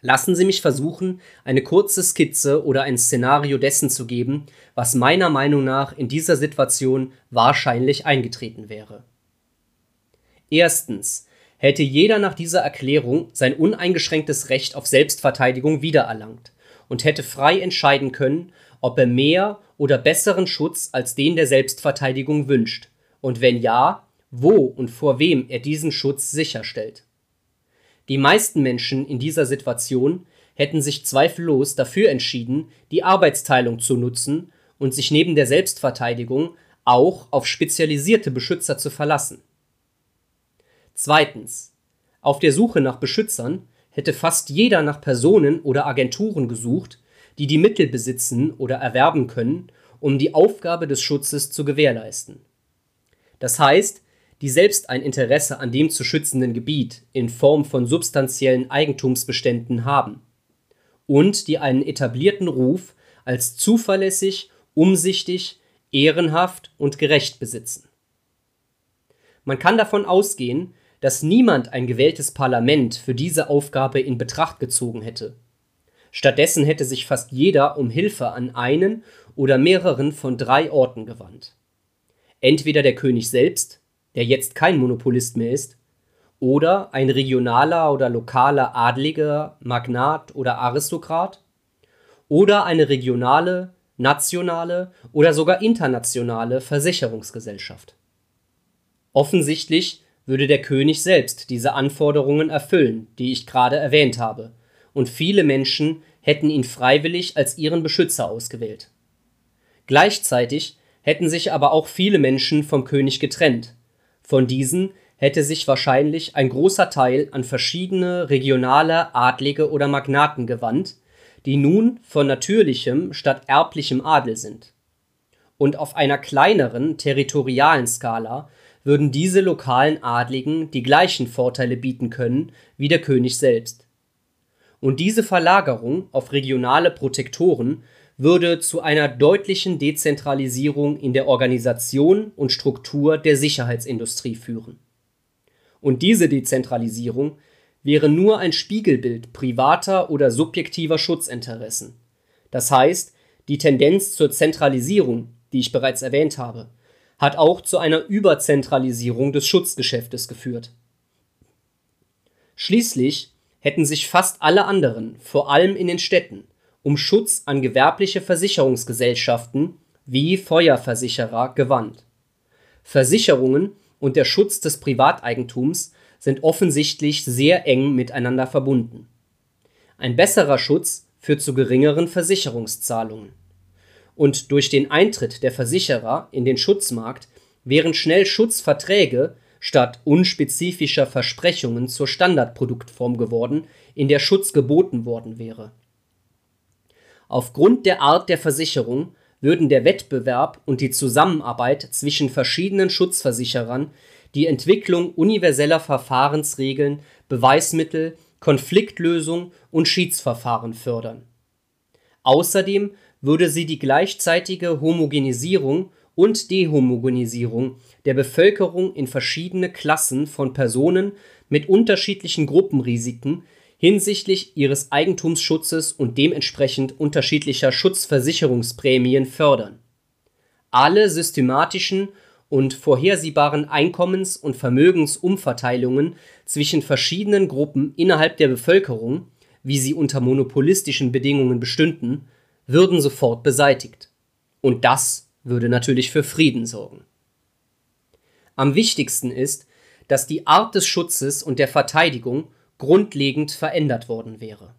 Lassen Sie mich versuchen, eine kurze Skizze oder ein Szenario dessen zu geben, was meiner Meinung nach in dieser Situation wahrscheinlich eingetreten wäre. Erstens hätte jeder nach dieser Erklärung sein uneingeschränktes Recht auf Selbstverteidigung wiedererlangt und hätte frei entscheiden können, ob er mehr oder besseren Schutz als den der Selbstverteidigung wünscht, und wenn ja, wo und vor wem er diesen Schutz sicherstellt. Die meisten Menschen in dieser Situation hätten sich zweifellos dafür entschieden, die Arbeitsteilung zu nutzen und sich neben der Selbstverteidigung auch auf spezialisierte Beschützer zu verlassen Zweitens. Auf der Suche nach Beschützern hätte fast jeder nach Personen oder Agenturen gesucht, die die Mittel besitzen oder erwerben können, um die Aufgabe des Schutzes zu gewährleisten. Das heißt, die selbst ein Interesse an dem zu schützenden Gebiet in Form von substanziellen Eigentumsbeständen haben und die einen etablierten Ruf als zuverlässig, umsichtig, ehrenhaft und gerecht besitzen. Man kann davon ausgehen, dass niemand ein gewähltes Parlament für diese Aufgabe in Betracht gezogen hätte. Stattdessen hätte sich fast jeder um Hilfe an einen oder mehreren von drei Orten gewandt. Entweder der König selbst, der jetzt kein Monopolist mehr ist, oder ein regionaler oder lokaler Adliger, Magnat oder Aristokrat, oder eine regionale, nationale oder sogar internationale Versicherungsgesellschaft. Offensichtlich würde der König selbst diese Anforderungen erfüllen, die ich gerade erwähnt habe, und viele Menschen hätten ihn freiwillig als ihren Beschützer ausgewählt. Gleichzeitig hätten sich aber auch viele Menschen vom König getrennt. Von diesen hätte sich wahrscheinlich ein großer Teil an verschiedene regionale Adlige oder Magnaten gewandt, die nun von natürlichem statt erblichem Adel sind. Und auf einer kleineren territorialen Skala würden diese lokalen Adligen die gleichen Vorteile bieten können wie der König selbst. Und diese Verlagerung auf regionale Protektoren würde zu einer deutlichen Dezentralisierung in der Organisation und Struktur der Sicherheitsindustrie führen. Und diese Dezentralisierung wäre nur ein Spiegelbild privater oder subjektiver Schutzinteressen. Das heißt, die Tendenz zur Zentralisierung, die ich bereits erwähnt habe, hat auch zu einer Überzentralisierung des Schutzgeschäftes geführt. Schließlich hätten sich fast alle anderen, vor allem in den Städten, um Schutz an gewerbliche Versicherungsgesellschaften wie Feuerversicherer gewandt. Versicherungen und der Schutz des Privateigentums sind offensichtlich sehr eng miteinander verbunden. Ein besserer Schutz führt zu geringeren Versicherungszahlungen. Und durch den Eintritt der Versicherer in den Schutzmarkt wären schnell Schutzverträge statt unspezifischer Versprechungen zur Standardproduktform geworden, in der Schutz geboten worden wäre Aufgrund der Art der Versicherung würden der Wettbewerb und die Zusammenarbeit zwischen verschiedenen Schutzversicherern die Entwicklung universeller Verfahrensregeln, Beweismittel, Konfliktlösung und Schiedsverfahren fördern. Außerdem würde sie die gleichzeitige Homogenisierung und Dehomogenisierung der Bevölkerung in verschiedene Klassen von Personen mit unterschiedlichen Gruppenrisiken hinsichtlich ihres Eigentumsschutzes und dementsprechend unterschiedlicher Schutzversicherungsprämien fördern. Alle systematischen und vorhersehbaren Einkommens- und Vermögensumverteilungen zwischen verschiedenen Gruppen innerhalb der Bevölkerung, wie sie unter monopolistischen Bedingungen bestünden, würden sofort beseitigt. Und das würde natürlich für Frieden sorgen. Am wichtigsten ist, dass die Art des Schutzes und der Verteidigung grundlegend verändert worden wäre.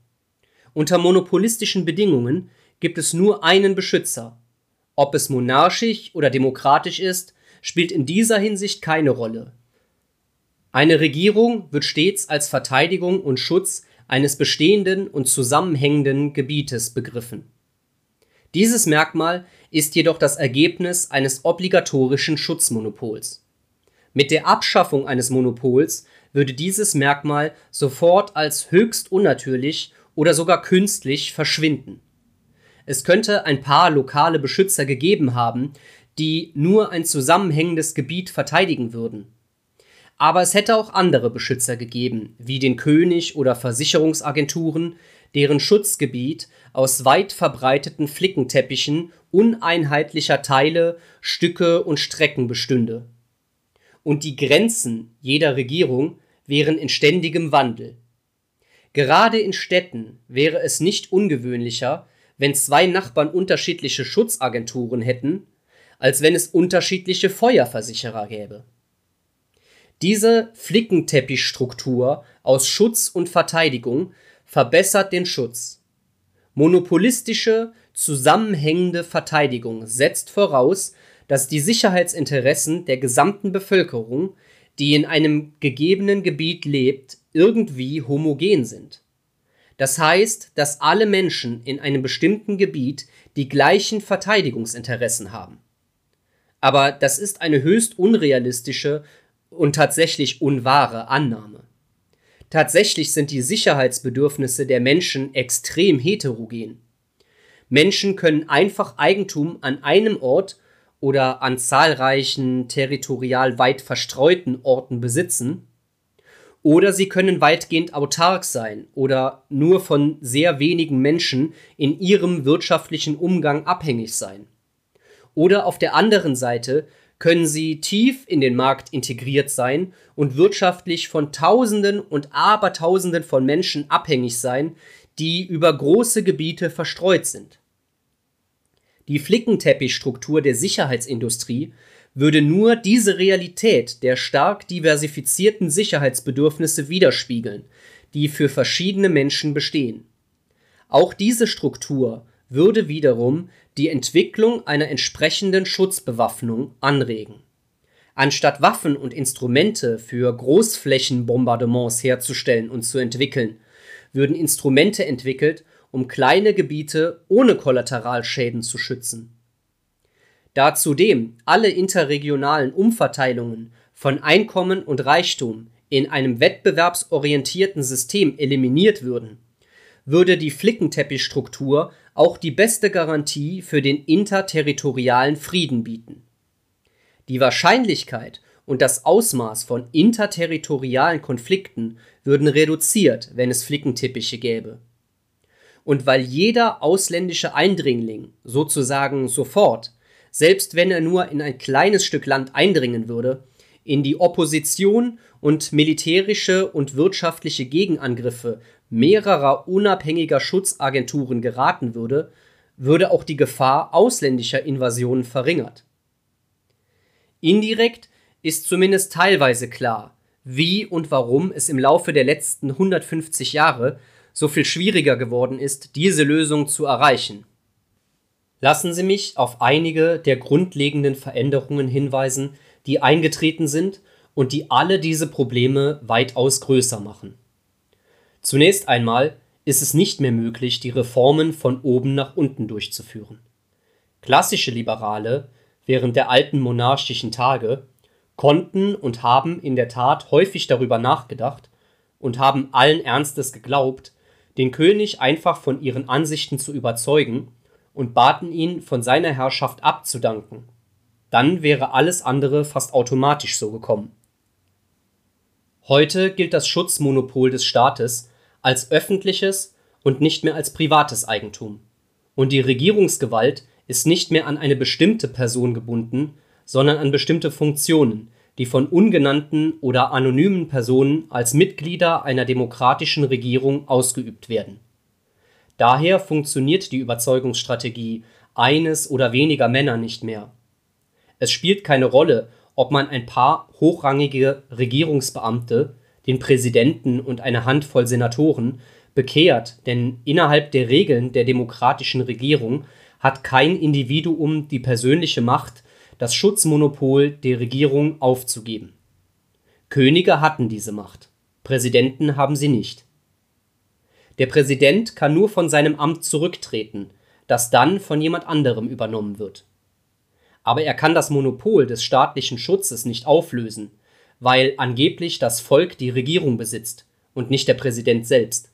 Unter monopolistischen Bedingungen gibt es nur einen Beschützer. Ob es monarchisch oder demokratisch ist, spielt in dieser Hinsicht keine Rolle. Eine Regierung wird stets als Verteidigung und Schutz eines bestehenden und zusammenhängenden Gebietes begriffen. Dieses Merkmal ist jedoch das Ergebnis eines obligatorischen Schutzmonopols. Mit der Abschaffung eines Monopols würde dieses Merkmal sofort als höchst unnatürlich oder sogar künstlich verschwinden. Es könnte ein paar lokale Beschützer gegeben haben, die nur ein zusammenhängendes Gebiet verteidigen würden. Aber es hätte auch andere Beschützer gegeben, wie den König oder Versicherungsagenturen, deren Schutzgebiet aus weit verbreiteten Flickenteppichen uneinheitlicher Teile, Stücke und Strecken bestünde. Und die Grenzen jeder Regierung wären in ständigem Wandel. Gerade in Städten wäre es nicht ungewöhnlicher, wenn zwei Nachbarn unterschiedliche Schutzagenturen hätten, als wenn es unterschiedliche Feuerversicherer gäbe. Diese Flickenteppichstruktur aus Schutz und Verteidigung verbessert den Schutz. Monopolistische, zusammenhängende Verteidigung setzt voraus, dass die Sicherheitsinteressen der gesamten Bevölkerung die in einem gegebenen Gebiet lebt, irgendwie homogen sind. Das heißt, dass alle Menschen in einem bestimmten Gebiet die gleichen Verteidigungsinteressen haben. Aber das ist eine höchst unrealistische und tatsächlich unwahre Annahme. Tatsächlich sind die Sicherheitsbedürfnisse der Menschen extrem heterogen. Menschen können einfach Eigentum an einem Ort oder an zahlreichen territorial weit verstreuten Orten besitzen, oder sie können weitgehend autark sein oder nur von sehr wenigen Menschen in ihrem wirtschaftlichen Umgang abhängig sein. Oder auf der anderen Seite können sie tief in den Markt integriert sein und wirtschaftlich von Tausenden und Abertausenden von Menschen abhängig sein, die über große Gebiete verstreut sind. Die Flickenteppichstruktur der Sicherheitsindustrie würde nur diese Realität der stark diversifizierten Sicherheitsbedürfnisse widerspiegeln, die für verschiedene Menschen bestehen. Auch diese Struktur würde wiederum die Entwicklung einer entsprechenden Schutzbewaffnung anregen. Anstatt Waffen und Instrumente für Großflächenbombardements herzustellen und zu entwickeln, würden Instrumente entwickelt, um kleine Gebiete ohne Kollateralschäden zu schützen. Da zudem alle interregionalen Umverteilungen von Einkommen und Reichtum in einem wettbewerbsorientierten System eliminiert würden, würde die Flickenteppichstruktur auch die beste Garantie für den interterritorialen Frieden bieten. Die Wahrscheinlichkeit und das Ausmaß von interterritorialen Konflikten würden reduziert, wenn es Flickenteppiche gäbe. Und weil jeder ausländische Eindringling sozusagen sofort, selbst wenn er nur in ein kleines Stück Land eindringen würde, in die Opposition und militärische und wirtschaftliche Gegenangriffe mehrerer unabhängiger Schutzagenturen geraten würde, würde auch die Gefahr ausländischer Invasionen verringert. Indirekt ist zumindest teilweise klar, wie und warum es im Laufe der letzten 150 Jahre so viel schwieriger geworden ist, diese Lösung zu erreichen. Lassen Sie mich auf einige der grundlegenden Veränderungen hinweisen, die eingetreten sind und die alle diese Probleme weitaus größer machen. Zunächst einmal ist es nicht mehr möglich, die Reformen von oben nach unten durchzuführen. Klassische Liberale während der alten monarchischen Tage konnten und haben in der Tat häufig darüber nachgedacht und haben allen Ernstes geglaubt, den König einfach von ihren Ansichten zu überzeugen und baten ihn, von seiner Herrschaft abzudanken. Dann wäre alles andere fast automatisch so gekommen. Heute gilt das Schutzmonopol des Staates als öffentliches und nicht mehr als privates Eigentum, und die Regierungsgewalt ist nicht mehr an eine bestimmte Person gebunden, sondern an bestimmte Funktionen, die von ungenannten oder anonymen Personen als Mitglieder einer demokratischen Regierung ausgeübt werden. Daher funktioniert die Überzeugungsstrategie eines oder weniger Männer nicht mehr. Es spielt keine Rolle, ob man ein paar hochrangige Regierungsbeamte, den Präsidenten und eine Handvoll Senatoren bekehrt, denn innerhalb der Regeln der demokratischen Regierung hat kein Individuum die persönliche Macht, das Schutzmonopol der Regierung aufzugeben. Könige hatten diese Macht, Präsidenten haben sie nicht. Der Präsident kann nur von seinem Amt zurücktreten, das dann von jemand anderem übernommen wird. Aber er kann das Monopol des staatlichen Schutzes nicht auflösen, weil angeblich das Volk die Regierung besitzt und nicht der Präsident selbst.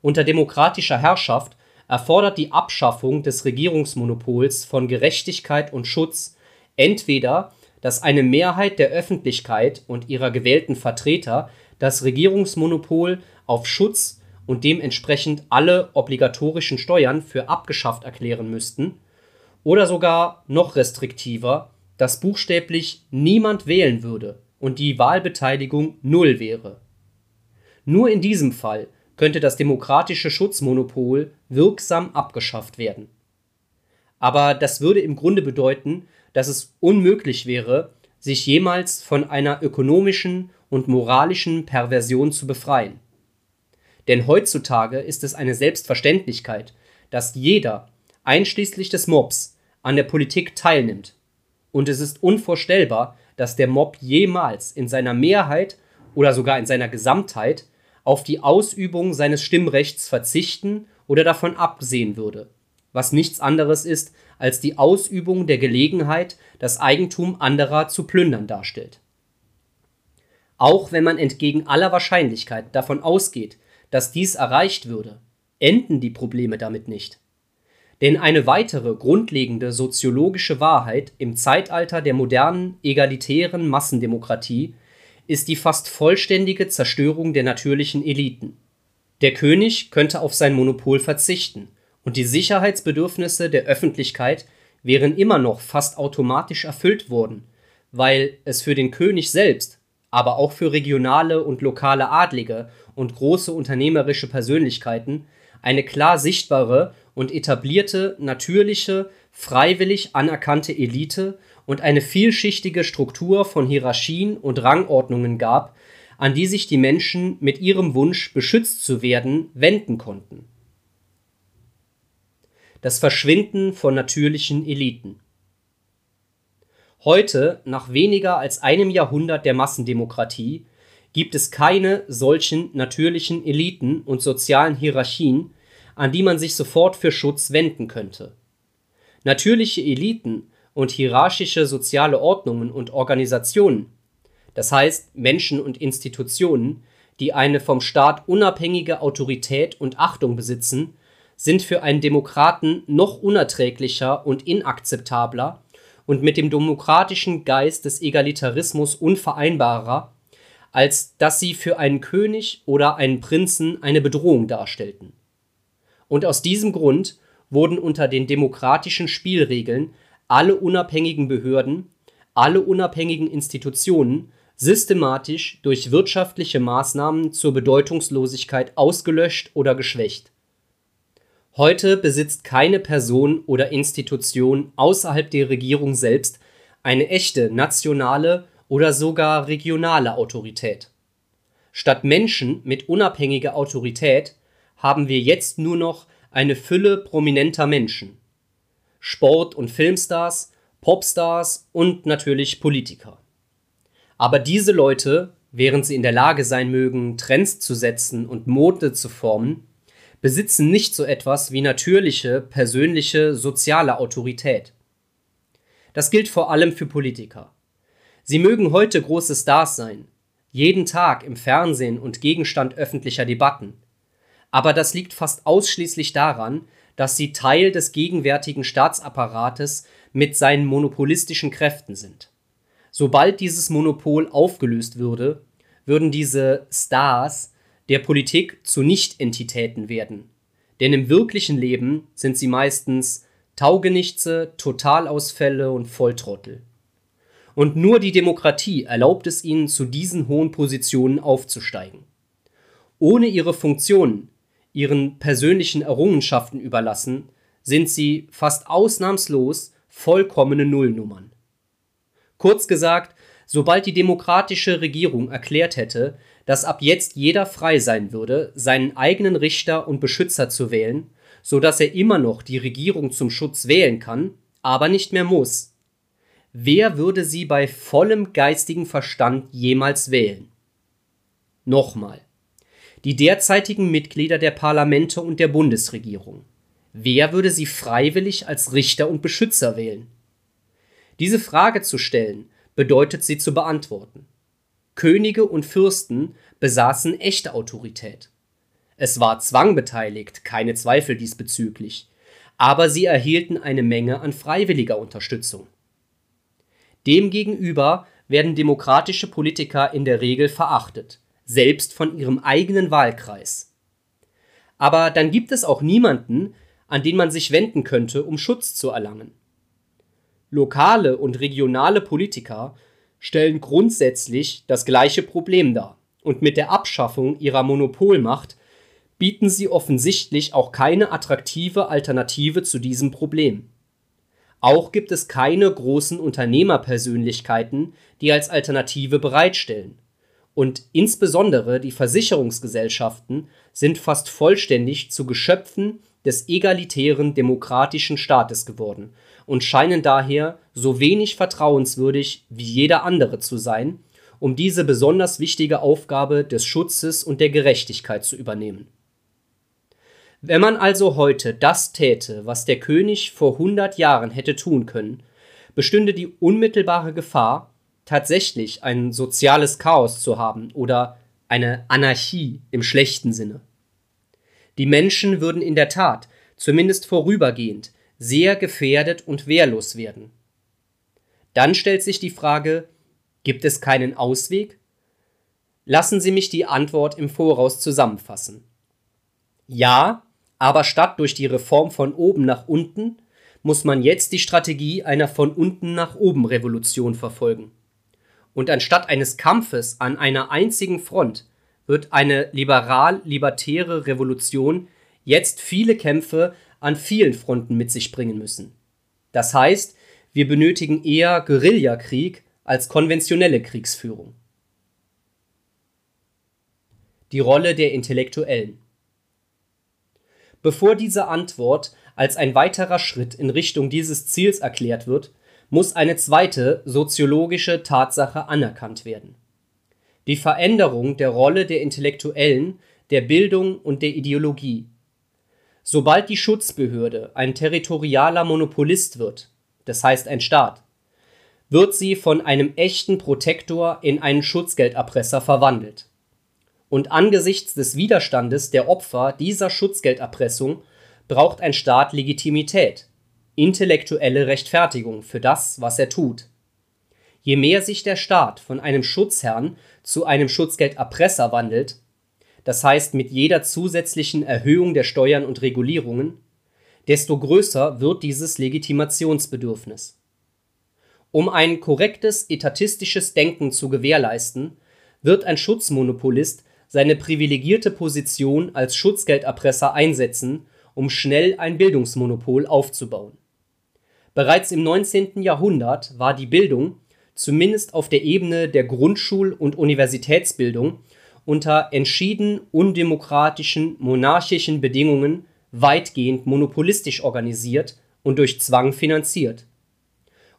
Unter demokratischer Herrschaft erfordert die Abschaffung des Regierungsmonopols von Gerechtigkeit und Schutz entweder, dass eine Mehrheit der Öffentlichkeit und ihrer gewählten Vertreter das Regierungsmonopol auf Schutz und dementsprechend alle obligatorischen Steuern für abgeschafft erklären müssten, oder sogar noch restriktiver, dass buchstäblich niemand wählen würde und die Wahlbeteiligung null wäre. Nur in diesem Fall könnte das demokratische Schutzmonopol wirksam abgeschafft werden. Aber das würde im Grunde bedeuten, dass es unmöglich wäre, sich jemals von einer ökonomischen und moralischen Perversion zu befreien. Denn heutzutage ist es eine Selbstverständlichkeit, dass jeder, einschließlich des Mobs, an der Politik teilnimmt. Und es ist unvorstellbar, dass der Mob jemals in seiner Mehrheit oder sogar in seiner Gesamtheit auf die Ausübung seines Stimmrechts verzichten oder davon absehen würde, was nichts anderes ist als die Ausübung der Gelegenheit, das Eigentum anderer zu plündern darstellt. Auch wenn man entgegen aller Wahrscheinlichkeit davon ausgeht, dass dies erreicht würde, enden die Probleme damit nicht. Denn eine weitere grundlegende soziologische Wahrheit im Zeitalter der modernen, egalitären Massendemokratie ist die fast vollständige Zerstörung der natürlichen Eliten. Der König könnte auf sein Monopol verzichten, und die Sicherheitsbedürfnisse der Öffentlichkeit wären immer noch fast automatisch erfüllt worden, weil es für den König selbst, aber auch für regionale und lokale Adlige und große unternehmerische Persönlichkeiten eine klar sichtbare und etablierte, natürliche, freiwillig anerkannte Elite und eine vielschichtige Struktur von Hierarchien und Rangordnungen gab, an die sich die Menschen mit ihrem Wunsch, beschützt zu werden, wenden konnten. Das Verschwinden von natürlichen Eliten. Heute, nach weniger als einem Jahrhundert der Massendemokratie, gibt es keine solchen natürlichen Eliten und sozialen Hierarchien, an die man sich sofort für Schutz wenden könnte. Natürliche Eliten und hierarchische soziale Ordnungen und Organisationen, das heißt Menschen und Institutionen, die eine vom Staat unabhängige Autorität und Achtung besitzen, sind für einen Demokraten noch unerträglicher und inakzeptabler und mit dem demokratischen Geist des Egalitarismus unvereinbarer, als dass sie für einen König oder einen Prinzen eine Bedrohung darstellten. Und aus diesem Grund wurden unter den demokratischen Spielregeln alle unabhängigen Behörden, alle unabhängigen Institutionen systematisch durch wirtschaftliche Maßnahmen zur Bedeutungslosigkeit ausgelöscht oder geschwächt. Heute besitzt keine Person oder Institution außerhalb der Regierung selbst eine echte nationale oder sogar regionale Autorität. Statt Menschen mit unabhängiger Autorität haben wir jetzt nur noch eine Fülle prominenter Menschen. Sport- und Filmstars, Popstars und natürlich Politiker. Aber diese Leute, während sie in der Lage sein mögen, Trends zu setzen und Mode zu formen, besitzen nicht so etwas wie natürliche, persönliche, soziale Autorität. Das gilt vor allem für Politiker. Sie mögen heute große Stars sein, jeden Tag im Fernsehen und Gegenstand öffentlicher Debatten. Aber das liegt fast ausschließlich daran, dass sie Teil des gegenwärtigen Staatsapparates mit seinen monopolistischen Kräften sind. Sobald dieses Monopol aufgelöst würde, würden diese Stars der Politik zu Nichtentitäten werden. Denn im wirklichen Leben sind sie meistens Taugenichtse, Totalausfälle und Volltrottel. Und nur die Demokratie erlaubt es ihnen, zu diesen hohen Positionen aufzusteigen. Ohne ihre Funktionen, ihren persönlichen Errungenschaften überlassen, sind sie fast ausnahmslos vollkommene Nullnummern. Kurz gesagt, sobald die demokratische Regierung erklärt hätte, dass ab jetzt jeder frei sein würde, seinen eigenen Richter und Beschützer zu wählen, so dass er immer noch die Regierung zum Schutz wählen kann, aber nicht mehr muss. Wer würde sie bei vollem geistigen Verstand jemals wählen? Nochmal. Die derzeitigen Mitglieder der Parlamente und der Bundesregierung. Wer würde sie freiwillig als Richter und Beschützer wählen? Diese Frage zu stellen, bedeutet sie zu beantworten. Könige und Fürsten besaßen echte Autorität. Es war Zwang beteiligt, keine Zweifel diesbezüglich, aber sie erhielten eine Menge an freiwilliger Unterstützung. Demgegenüber werden demokratische Politiker in der Regel verachtet, selbst von ihrem eigenen Wahlkreis. Aber dann gibt es auch niemanden, an den man sich wenden könnte, um Schutz zu erlangen. Lokale und regionale Politiker stellen grundsätzlich das gleiche Problem dar, und mit der Abschaffung ihrer Monopolmacht bieten sie offensichtlich auch keine attraktive Alternative zu diesem Problem. Auch gibt es keine großen Unternehmerpersönlichkeiten, die als Alternative bereitstellen. Und insbesondere die Versicherungsgesellschaften sind fast vollständig zu Geschöpfen des egalitären demokratischen Staates geworden und scheinen daher so wenig vertrauenswürdig wie jeder andere zu sein, um diese besonders wichtige Aufgabe des Schutzes und der Gerechtigkeit zu übernehmen. Wenn man also heute das täte, was der König vor hundert Jahren hätte tun können, bestünde die unmittelbare Gefahr, tatsächlich ein soziales Chaos zu haben oder eine Anarchie im schlechten Sinne. Die Menschen würden in der Tat, zumindest vorübergehend, sehr gefährdet und wehrlos werden. Dann stellt sich die Frage, gibt es keinen Ausweg? Lassen Sie mich die Antwort im Voraus zusammenfassen. Ja, aber statt durch die Reform von oben nach unten muss man jetzt die Strategie einer von unten nach oben Revolution verfolgen. Und anstatt eines Kampfes an einer einzigen Front wird eine liberal-libertäre Revolution jetzt viele Kämpfe an vielen Fronten mit sich bringen müssen. Das heißt, wir benötigen eher Guerillakrieg als konventionelle Kriegsführung. Die Rolle der Intellektuellen. Bevor diese Antwort als ein weiterer Schritt in Richtung dieses Ziels erklärt wird, muss eine zweite soziologische Tatsache anerkannt werden. Die Veränderung der Rolle der Intellektuellen, der Bildung und der Ideologie Sobald die Schutzbehörde ein territorialer Monopolist wird, das heißt ein Staat, wird sie von einem echten Protektor in einen Schutzgelderpresser verwandelt. und angesichts des Widerstandes der Opfer dieser Schutzgelderpressung braucht ein Staat Legitimität, intellektuelle Rechtfertigung für das, was er tut. Je mehr sich der Staat von einem Schutzherrn zu einem Schutzgelderpresser wandelt, das heißt mit jeder zusätzlichen Erhöhung der Steuern und Regulierungen, desto größer wird dieses Legitimationsbedürfnis. Um ein korrektes etatistisches Denken zu gewährleisten, wird ein Schutzmonopolist seine privilegierte Position als Schutzgelderpresser einsetzen, um schnell ein Bildungsmonopol aufzubauen. Bereits im 19. Jahrhundert war die Bildung, zumindest auf der Ebene der Grundschul- und Universitätsbildung, unter entschieden undemokratischen monarchischen Bedingungen weitgehend monopolistisch organisiert und durch Zwang finanziert.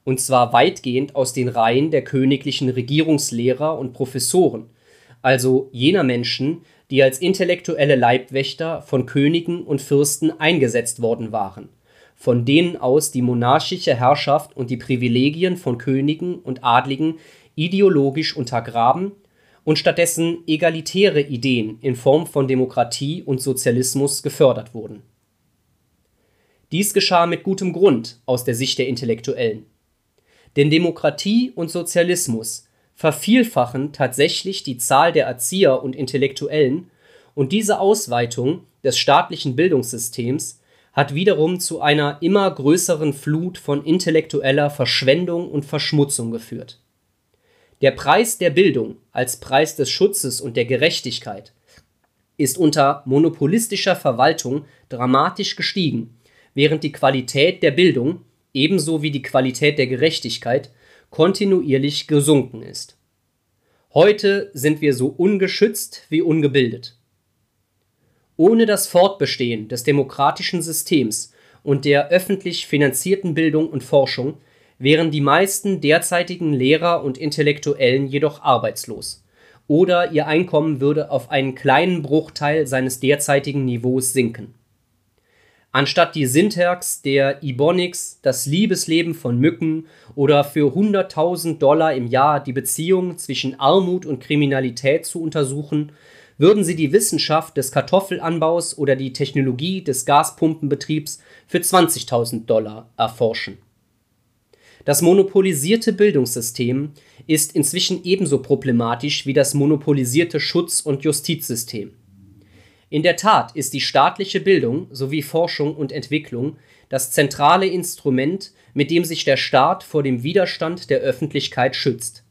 Und zwar weitgehend aus den Reihen der königlichen Regierungslehrer und Professoren, also jener Menschen, die als intellektuelle Leibwächter von Königen und Fürsten eingesetzt worden waren, von denen aus die monarchische Herrschaft und die Privilegien von Königen und Adligen ideologisch untergraben und stattdessen egalitäre Ideen in Form von Demokratie und Sozialismus gefördert wurden. Dies geschah mit gutem Grund aus der Sicht der Intellektuellen. Denn Demokratie und Sozialismus vervielfachen tatsächlich die Zahl der Erzieher und Intellektuellen, und diese Ausweitung des staatlichen Bildungssystems hat wiederum zu einer immer größeren Flut von intellektueller Verschwendung und Verschmutzung geführt der Preis der Bildung als Preis des Schutzes und der Gerechtigkeit ist unter monopolistischer Verwaltung dramatisch gestiegen, während die Qualität der Bildung ebenso wie die Qualität der Gerechtigkeit kontinuierlich gesunken ist. Heute sind wir so ungeschützt wie ungebildet. Ohne das Fortbestehen des demokratischen Systems und der öffentlich finanzierten Bildung und Forschung wären die meisten derzeitigen Lehrer und Intellektuellen jedoch arbeitslos, oder ihr Einkommen würde auf einen kleinen Bruchteil seines derzeitigen Niveaus sinken. Anstatt die Syntax der Ebonics, das Liebesleben von Mücken oder für 100.000 Dollar im Jahr die Beziehung zwischen Armut und Kriminalität zu untersuchen, würden sie die Wissenschaft des Kartoffelanbaus oder die Technologie des Gaspumpenbetriebs für 20.000 Dollar erforschen das monopolisierte Bildungssystem ist inzwischen ebenso problematisch wie das monopolisierte Schutz und Justizsystem. In der Tat ist die staatliche Bildung sowie Forschung und Entwicklung das zentrale Instrument, mit dem sich der Staat vor dem Widerstand der Öffentlichkeit schützt.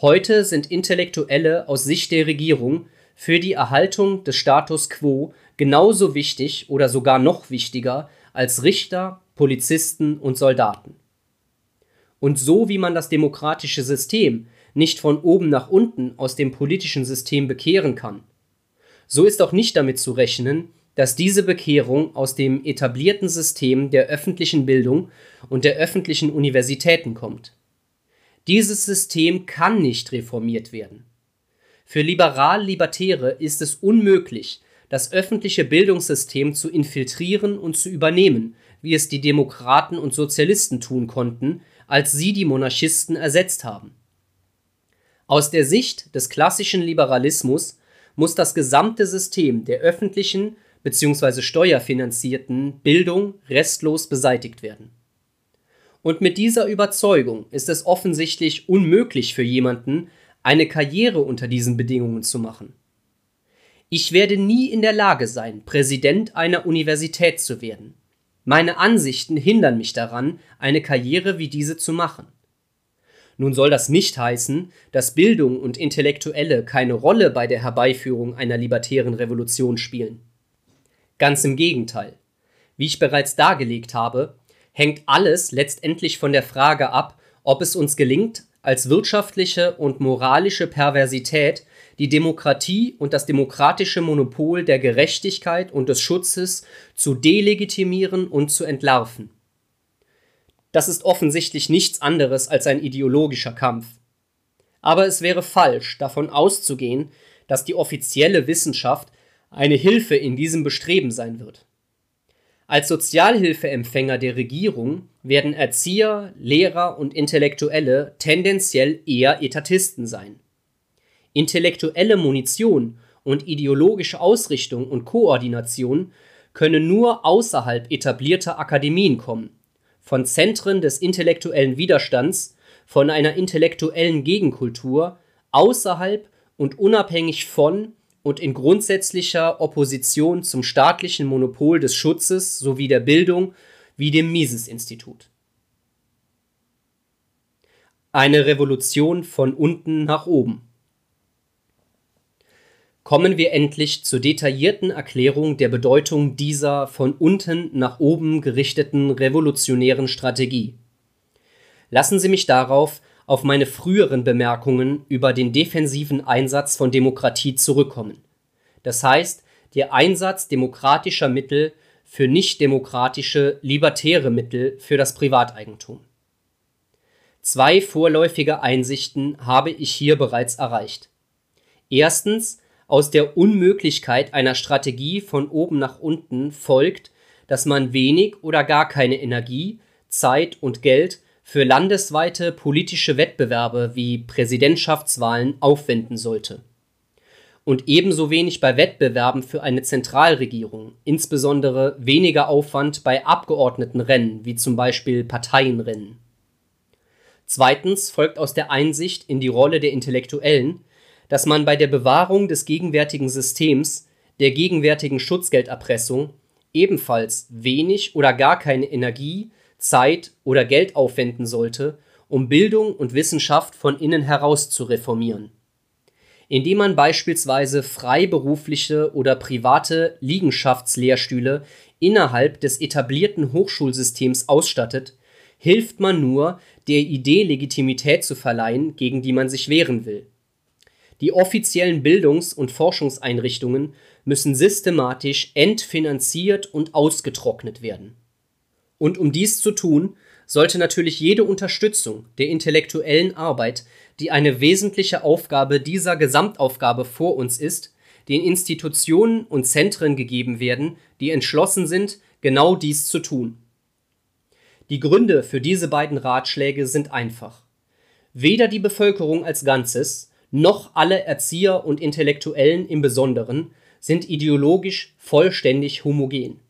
Heute sind Intellektuelle aus Sicht der Regierung für die Erhaltung des Status quo genauso wichtig oder sogar noch wichtiger als Richter, Polizisten und Soldaten und so wie man das demokratische System nicht von oben nach unten aus dem politischen System bekehren kann, so ist auch nicht damit zu rechnen, dass diese Bekehrung aus dem etablierten System der öffentlichen Bildung und der öffentlichen Universitäten kommt. Dieses System kann nicht reformiert werden. Für Liberal-Libertäre ist es unmöglich, das öffentliche Bildungssystem zu infiltrieren und zu übernehmen, wie es die Demokraten und Sozialisten tun konnten, als sie die Monarchisten ersetzt haben. Aus der Sicht des klassischen Liberalismus muss das gesamte System der öffentlichen bzw. steuerfinanzierten Bildung restlos beseitigt werden. Und mit dieser Überzeugung ist es offensichtlich unmöglich für jemanden, eine Karriere unter diesen Bedingungen zu machen. Ich werde nie in der Lage sein, Präsident einer Universität zu werden. Meine Ansichten hindern mich daran, eine Karriere wie diese zu machen. Nun soll das nicht heißen, dass Bildung und Intellektuelle keine Rolle bei der Herbeiführung einer libertären Revolution spielen. Ganz im Gegenteil. Wie ich bereits dargelegt habe, hängt alles letztendlich von der Frage ab, ob es uns gelingt, als wirtschaftliche und moralische Perversität die Demokratie und das demokratische Monopol der Gerechtigkeit und des Schutzes zu delegitimieren und zu entlarven. Das ist offensichtlich nichts anderes als ein ideologischer Kampf. Aber es wäre falsch, davon auszugehen, dass die offizielle Wissenschaft eine Hilfe in diesem Bestreben sein wird. Als Sozialhilfeempfänger der Regierung werden Erzieher, Lehrer und Intellektuelle tendenziell eher Etatisten sein. Intellektuelle Munition und ideologische Ausrichtung und Koordination können nur außerhalb etablierter Akademien kommen, von Zentren des intellektuellen Widerstands, von einer intellektuellen Gegenkultur, außerhalb und unabhängig von und in grundsätzlicher Opposition zum staatlichen Monopol des Schutzes sowie der Bildung wie dem Mises-Institut. Eine Revolution von unten nach oben. Kommen wir endlich zur detaillierten Erklärung der Bedeutung dieser von unten nach oben gerichteten revolutionären Strategie. Lassen Sie mich darauf auf meine früheren Bemerkungen über den defensiven Einsatz von Demokratie zurückkommen, das heißt der Einsatz demokratischer Mittel für nichtdemokratische libertäre Mittel für das Privateigentum. Zwei vorläufige Einsichten habe ich hier bereits erreicht. Erstens, aus der Unmöglichkeit einer Strategie von oben nach unten folgt, dass man wenig oder gar keine Energie, Zeit und Geld für landesweite politische Wettbewerbe wie Präsidentschaftswahlen aufwenden sollte. Und ebenso wenig bei Wettbewerben für eine Zentralregierung, insbesondere weniger Aufwand bei Abgeordnetenrennen wie zum Beispiel Parteienrennen. Zweitens folgt aus der Einsicht in die Rolle der Intellektuellen, dass man bei der Bewahrung des gegenwärtigen Systems, der gegenwärtigen Schutzgelderpressung, ebenfalls wenig oder gar keine Energie, Zeit oder Geld aufwenden sollte, um Bildung und Wissenschaft von innen heraus zu reformieren. Indem man beispielsweise freiberufliche oder private Liegenschaftslehrstühle innerhalb des etablierten Hochschulsystems ausstattet, hilft man nur, der Idee Legitimität zu verleihen, gegen die man sich wehren will. Die offiziellen Bildungs- und Forschungseinrichtungen müssen systematisch entfinanziert und ausgetrocknet werden und um dies zu tun, sollte natürlich jede Unterstützung der intellektuellen Arbeit, die eine wesentliche Aufgabe dieser Gesamtaufgabe vor uns ist, den Institutionen und Zentren gegeben werden, die entschlossen sind, genau dies zu tun. Die Gründe für diese beiden Ratschläge sind einfach. Weder die Bevölkerung als Ganzes noch alle Erzieher und Intellektuellen im Besonderen sind ideologisch vollständig homogen.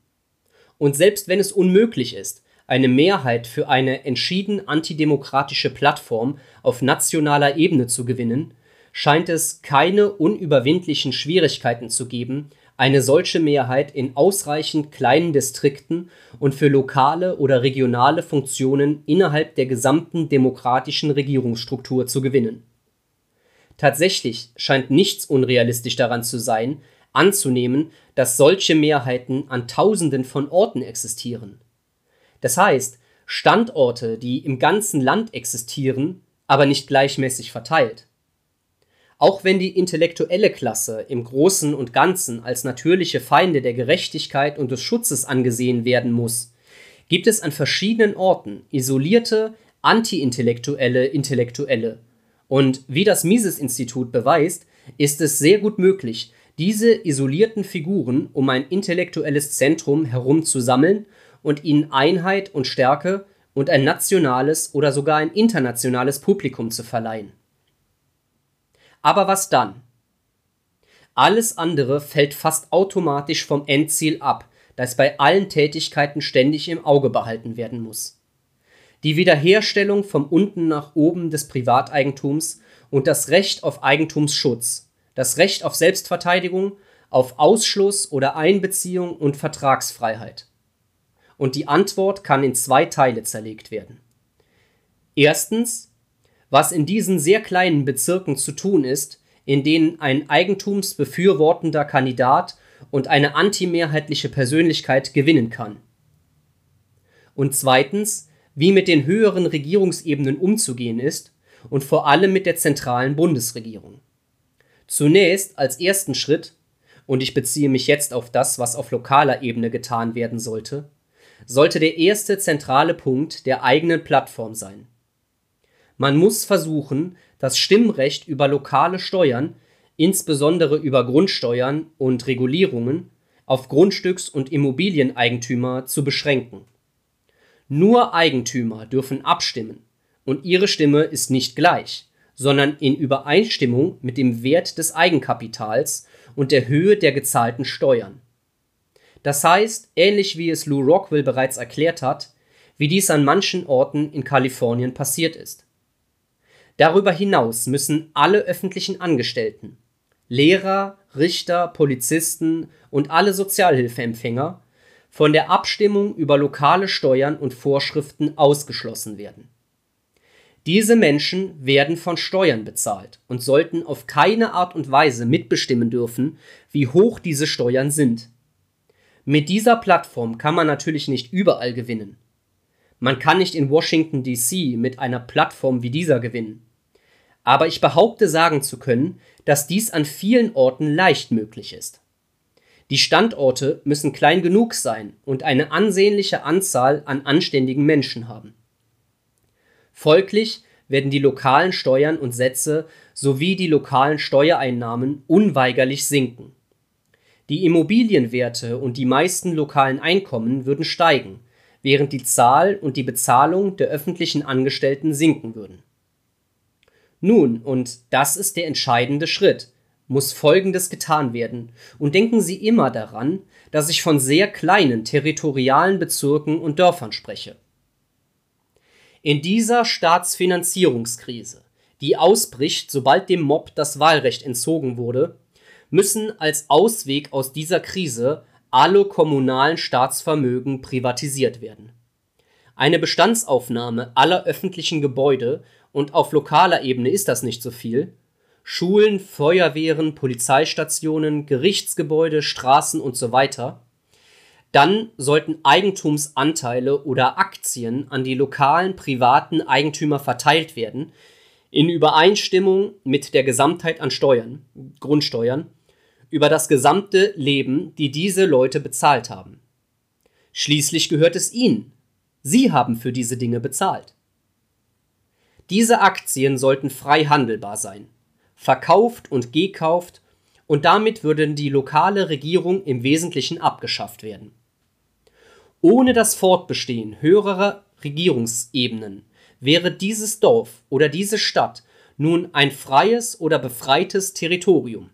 Und selbst wenn es unmöglich ist, eine Mehrheit für eine entschieden antidemokratische Plattform auf nationaler Ebene zu gewinnen, scheint es keine unüberwindlichen Schwierigkeiten zu geben, eine solche Mehrheit in ausreichend kleinen Distrikten und für lokale oder regionale Funktionen innerhalb der gesamten demokratischen Regierungsstruktur zu gewinnen. Tatsächlich scheint nichts unrealistisch daran zu sein, anzunehmen, dass solche Mehrheiten an Tausenden von Orten existieren. Das heißt, Standorte, die im ganzen Land existieren, aber nicht gleichmäßig verteilt. Auch wenn die intellektuelle Klasse im Großen und Ganzen als natürliche Feinde der Gerechtigkeit und des Schutzes angesehen werden muss, gibt es an verschiedenen Orten isolierte, antiintellektuelle Intellektuelle. Und wie das Mises-Institut beweist, ist es sehr gut möglich, diese isolierten Figuren um ein intellektuelles Zentrum herum zu sammeln und ihnen Einheit und Stärke und ein nationales oder sogar ein internationales Publikum zu verleihen. Aber was dann? Alles andere fällt fast automatisch vom Endziel ab, das bei allen Tätigkeiten ständig im Auge behalten werden muss. Die Wiederherstellung vom unten nach oben des Privateigentums und das Recht auf Eigentumsschutz das Recht auf Selbstverteidigung, auf Ausschluss oder Einbeziehung und Vertragsfreiheit. Und die Antwort kann in zwei Teile zerlegt werden. Erstens, was in diesen sehr kleinen Bezirken zu tun ist, in denen ein eigentumsbefürwortender Kandidat und eine antimehrheitliche Persönlichkeit gewinnen kann. Und zweitens, wie mit den höheren Regierungsebenen umzugehen ist und vor allem mit der zentralen Bundesregierung. Zunächst als ersten Schritt, und ich beziehe mich jetzt auf das, was auf lokaler Ebene getan werden sollte, sollte der erste zentrale Punkt der eigenen Plattform sein. Man muss versuchen, das Stimmrecht über lokale Steuern, insbesondere über Grundsteuern und Regulierungen, auf Grundstücks- und Immobilieneigentümer zu beschränken. Nur Eigentümer dürfen abstimmen, und ihre Stimme ist nicht gleich, sondern in Übereinstimmung mit dem Wert des Eigenkapitals und der Höhe der gezahlten Steuern. Das heißt, ähnlich wie es Lou Rockwell bereits erklärt hat, wie dies an manchen Orten in Kalifornien passiert ist. Darüber hinaus müssen alle öffentlichen Angestellten, Lehrer, Richter, Polizisten und alle Sozialhilfeempfänger von der Abstimmung über lokale Steuern und Vorschriften ausgeschlossen werden. Diese Menschen werden von Steuern bezahlt und sollten auf keine Art und Weise mitbestimmen dürfen, wie hoch diese Steuern sind. Mit dieser Plattform kann man natürlich nicht überall gewinnen. Man kann nicht in Washington DC mit einer Plattform wie dieser gewinnen. Aber ich behaupte sagen zu können, dass dies an vielen Orten leicht möglich ist. Die Standorte müssen klein genug sein und eine ansehnliche Anzahl an anständigen Menschen haben. Folglich werden die lokalen Steuern und Sätze sowie die lokalen Steuereinnahmen unweigerlich sinken. Die Immobilienwerte und die meisten lokalen Einkommen würden steigen, während die Zahl und die Bezahlung der öffentlichen Angestellten sinken würden. Nun, und das ist der entscheidende Schritt, muss Folgendes getan werden, und denken Sie immer daran, dass ich von sehr kleinen territorialen Bezirken und Dörfern spreche. In dieser Staatsfinanzierungskrise, die ausbricht, sobald dem Mob das Wahlrecht entzogen wurde, müssen als Ausweg aus dieser Krise alle kommunalen Staatsvermögen privatisiert werden. Eine Bestandsaufnahme aller öffentlichen Gebäude und auf lokaler Ebene ist das nicht so viel, Schulen, Feuerwehren, Polizeistationen, Gerichtsgebäude, Straßen und so dann sollten Eigentumsanteile oder Aktien an die lokalen privaten Eigentümer verteilt werden, in Übereinstimmung mit der Gesamtheit an Steuern, Grundsteuern, über das gesamte Leben, die diese Leute bezahlt haben. Schließlich gehört es ihnen. Sie haben für diese Dinge bezahlt. Diese Aktien sollten frei handelbar sein verkauft und gekauft und damit würde die lokale Regierung im Wesentlichen abgeschafft werden. Ohne das Fortbestehen höherer Regierungsebenen wäre dieses Dorf oder diese Stadt nun ein freies oder befreites Territorium.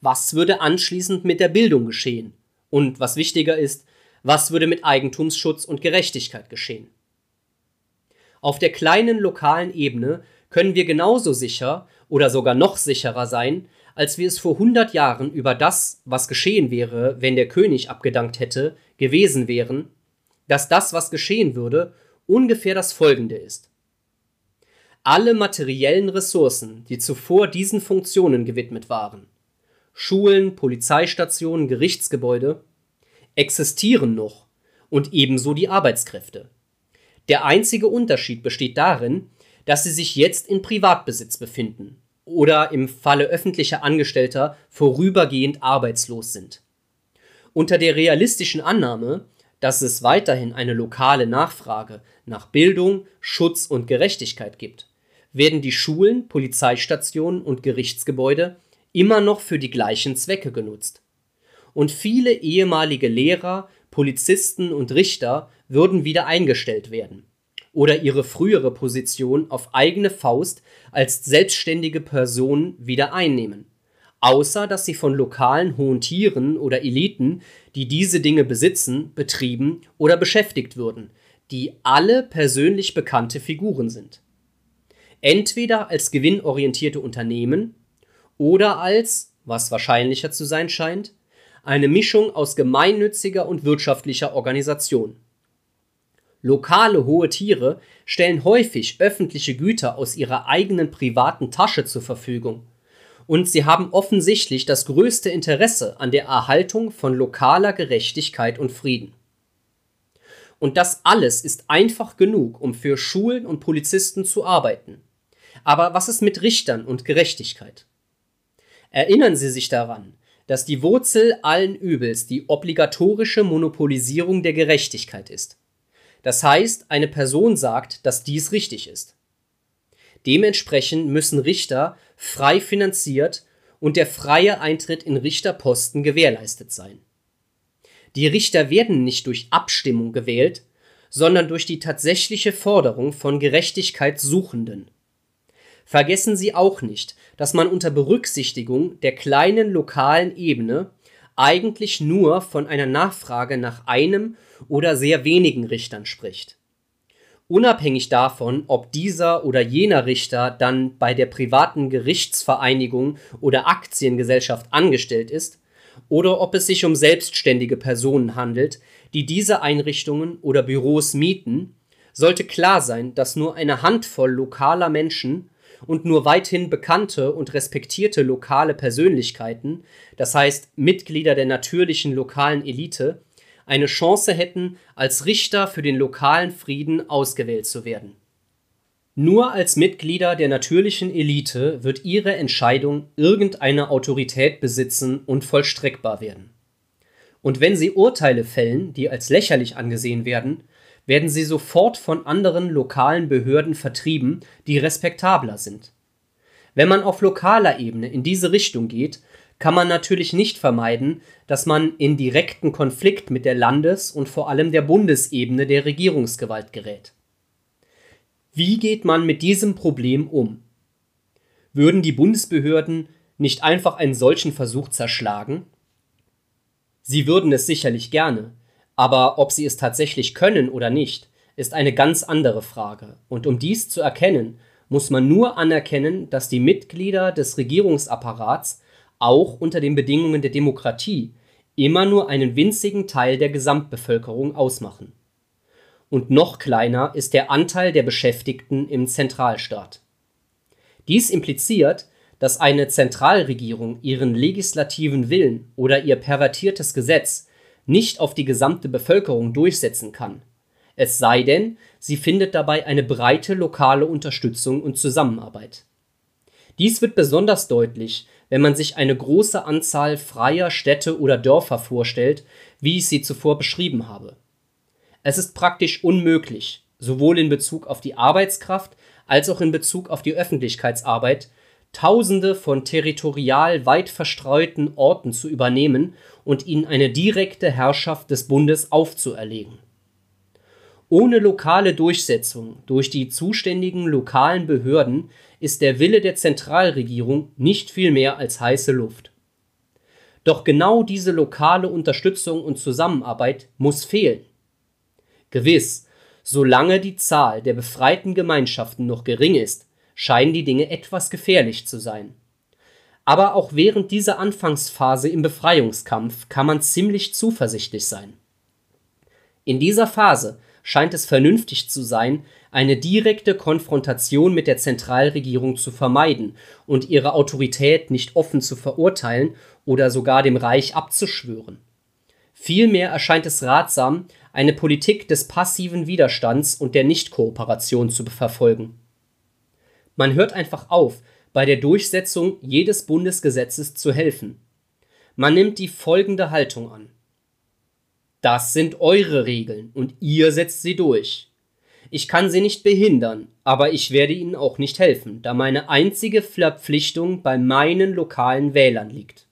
Was würde anschließend mit der Bildung geschehen? Und was wichtiger ist, was würde mit Eigentumsschutz und Gerechtigkeit geschehen? Auf der kleinen lokalen Ebene können wir genauso sicher oder sogar noch sicherer sein, als wir es vor 100 Jahren über das, was geschehen wäre, wenn der König abgedankt hätte, gewesen wären, dass das, was geschehen würde, ungefähr das folgende ist. Alle materiellen Ressourcen, die zuvor diesen Funktionen gewidmet waren, Schulen, Polizeistationen, Gerichtsgebäude, existieren noch und ebenso die Arbeitskräfte. Der einzige Unterschied besteht darin, dass sie sich jetzt in Privatbesitz befinden oder im Falle öffentlicher Angestellter vorübergehend arbeitslos sind. Unter der realistischen Annahme, dass es weiterhin eine lokale Nachfrage nach Bildung, Schutz und Gerechtigkeit gibt, werden die Schulen, Polizeistationen und Gerichtsgebäude immer noch für die gleichen Zwecke genutzt. Und viele ehemalige Lehrer, Polizisten und Richter würden wieder eingestellt werden oder ihre frühere Position auf eigene Faust als selbstständige Personen wieder einnehmen, außer dass sie von lokalen hohen Tieren oder Eliten, die diese Dinge besitzen, betrieben oder beschäftigt würden, die alle persönlich bekannte Figuren sind. Entweder als gewinnorientierte Unternehmen oder als, was wahrscheinlicher zu sein scheint, eine Mischung aus gemeinnütziger und wirtschaftlicher Organisation. Lokale hohe Tiere stellen häufig öffentliche Güter aus ihrer eigenen privaten Tasche zur Verfügung. Und sie haben offensichtlich das größte Interesse an der Erhaltung von lokaler Gerechtigkeit und Frieden. Und das alles ist einfach genug, um für Schulen und Polizisten zu arbeiten. Aber was ist mit Richtern und Gerechtigkeit? Erinnern Sie sich daran, dass die Wurzel allen Übels die obligatorische Monopolisierung der Gerechtigkeit ist. Das heißt, eine Person sagt, dass dies richtig ist. Dementsprechend müssen Richter frei finanziert und der freie Eintritt in Richterposten gewährleistet sein. Die Richter werden nicht durch Abstimmung gewählt, sondern durch die tatsächliche Forderung von Gerechtigkeitssuchenden. Vergessen Sie auch nicht, dass man unter Berücksichtigung der kleinen lokalen Ebene eigentlich nur von einer Nachfrage nach einem oder sehr wenigen Richtern spricht. Unabhängig davon, ob dieser oder jener Richter dann bei der privaten Gerichtsvereinigung oder Aktiengesellschaft angestellt ist, oder ob es sich um selbstständige Personen handelt, die diese Einrichtungen oder Büros mieten, sollte klar sein, dass nur eine Handvoll lokaler Menschen und nur weithin bekannte und respektierte lokale Persönlichkeiten, das heißt Mitglieder der natürlichen lokalen Elite, eine Chance hätten, als Richter für den lokalen Frieden ausgewählt zu werden. Nur als Mitglieder der natürlichen Elite wird ihre Entscheidung irgendeine Autorität besitzen und vollstreckbar werden. Und wenn sie Urteile fällen, die als lächerlich angesehen werden, werden sie sofort von anderen lokalen Behörden vertrieben, die respektabler sind. Wenn man auf lokaler Ebene in diese Richtung geht, kann man natürlich nicht vermeiden, dass man in direkten Konflikt mit der Landes- und vor allem der Bundesebene der Regierungsgewalt gerät. Wie geht man mit diesem Problem um? Würden die Bundesbehörden nicht einfach einen solchen Versuch zerschlagen? Sie würden es sicherlich gerne, aber ob sie es tatsächlich können oder nicht, ist eine ganz andere Frage. Und um dies zu erkennen, muss man nur anerkennen, dass die Mitglieder des Regierungsapparats auch unter den Bedingungen der Demokratie immer nur einen winzigen Teil der Gesamtbevölkerung ausmachen. Und noch kleiner ist der Anteil der Beschäftigten im Zentralstaat. Dies impliziert, dass eine Zentralregierung ihren legislativen Willen oder ihr pervertiertes Gesetz nicht auf die gesamte Bevölkerung durchsetzen kann, es sei denn, sie findet dabei eine breite lokale Unterstützung und Zusammenarbeit. Dies wird besonders deutlich, wenn man sich eine große Anzahl freier Städte oder Dörfer vorstellt, wie ich sie zuvor beschrieben habe. Es ist praktisch unmöglich, sowohl in Bezug auf die Arbeitskraft als auch in Bezug auf die Öffentlichkeitsarbeit, Tausende von territorial weit verstreuten Orten zu übernehmen und ihnen eine direkte Herrschaft des Bundes aufzuerlegen. Ohne lokale Durchsetzung durch die zuständigen lokalen Behörden ist der Wille der Zentralregierung nicht viel mehr als heiße Luft. Doch genau diese lokale Unterstützung und Zusammenarbeit muss fehlen. Gewiss, solange die Zahl der befreiten Gemeinschaften noch gering ist, scheinen die Dinge etwas gefährlich zu sein. Aber auch während dieser Anfangsphase im Befreiungskampf kann man ziemlich zuversichtlich sein. In dieser Phase scheint es vernünftig zu sein, eine direkte Konfrontation mit der Zentralregierung zu vermeiden und ihre Autorität nicht offen zu verurteilen oder sogar dem Reich abzuschwören. Vielmehr erscheint es ratsam, eine Politik des passiven Widerstands und der Nichtkooperation zu verfolgen. Man hört einfach auf, bei der Durchsetzung jedes Bundesgesetzes zu helfen. Man nimmt die folgende Haltung an. Das sind eure Regeln und ihr setzt sie durch. Ich kann sie nicht behindern, aber ich werde ihnen auch nicht helfen, da meine einzige Verpflichtung bei meinen lokalen Wählern liegt.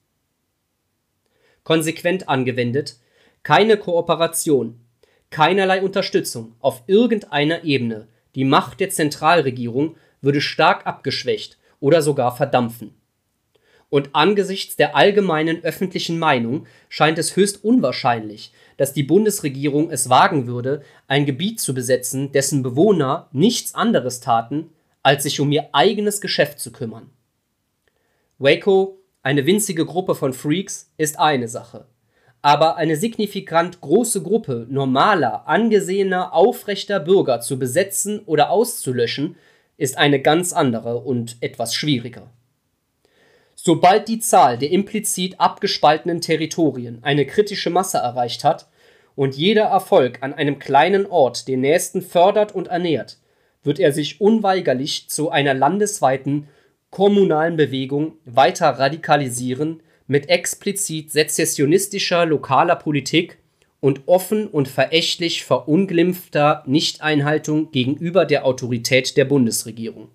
Konsequent angewendet, keine Kooperation, keinerlei Unterstützung auf irgendeiner Ebene, die Macht der Zentralregierung würde stark abgeschwächt oder sogar verdampfen. Und angesichts der allgemeinen öffentlichen Meinung scheint es höchst unwahrscheinlich, dass die Bundesregierung es wagen würde, ein Gebiet zu besetzen, dessen Bewohner nichts anderes taten, als sich um ihr eigenes Geschäft zu kümmern. Waco, eine winzige Gruppe von Freaks, ist eine Sache. Aber eine signifikant große Gruppe normaler, angesehener, aufrechter Bürger zu besetzen oder auszulöschen, ist eine ganz andere und etwas schwieriger. Sobald die Zahl der implizit abgespaltenen Territorien eine kritische Masse erreicht hat und jeder Erfolg an einem kleinen Ort den nächsten fördert und ernährt, wird er sich unweigerlich zu einer landesweiten kommunalen Bewegung weiter radikalisieren mit explizit sezessionistischer lokaler Politik und offen und verächtlich verunglimpfter Nichteinhaltung gegenüber der Autorität der Bundesregierung.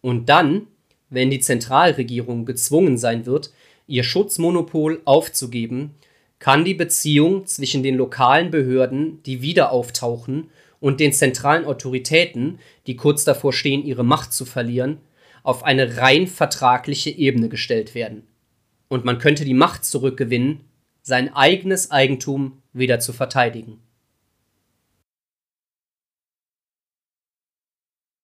Und dann, wenn die Zentralregierung gezwungen sein wird, ihr Schutzmonopol aufzugeben, kann die Beziehung zwischen den lokalen Behörden, die wieder auftauchen und den zentralen Autoritäten, die kurz davor stehen, ihre Macht zu verlieren, auf eine rein vertragliche Ebene gestellt werden. Und man könnte die Macht zurückgewinnen, sein eigenes Eigentum wieder zu verteidigen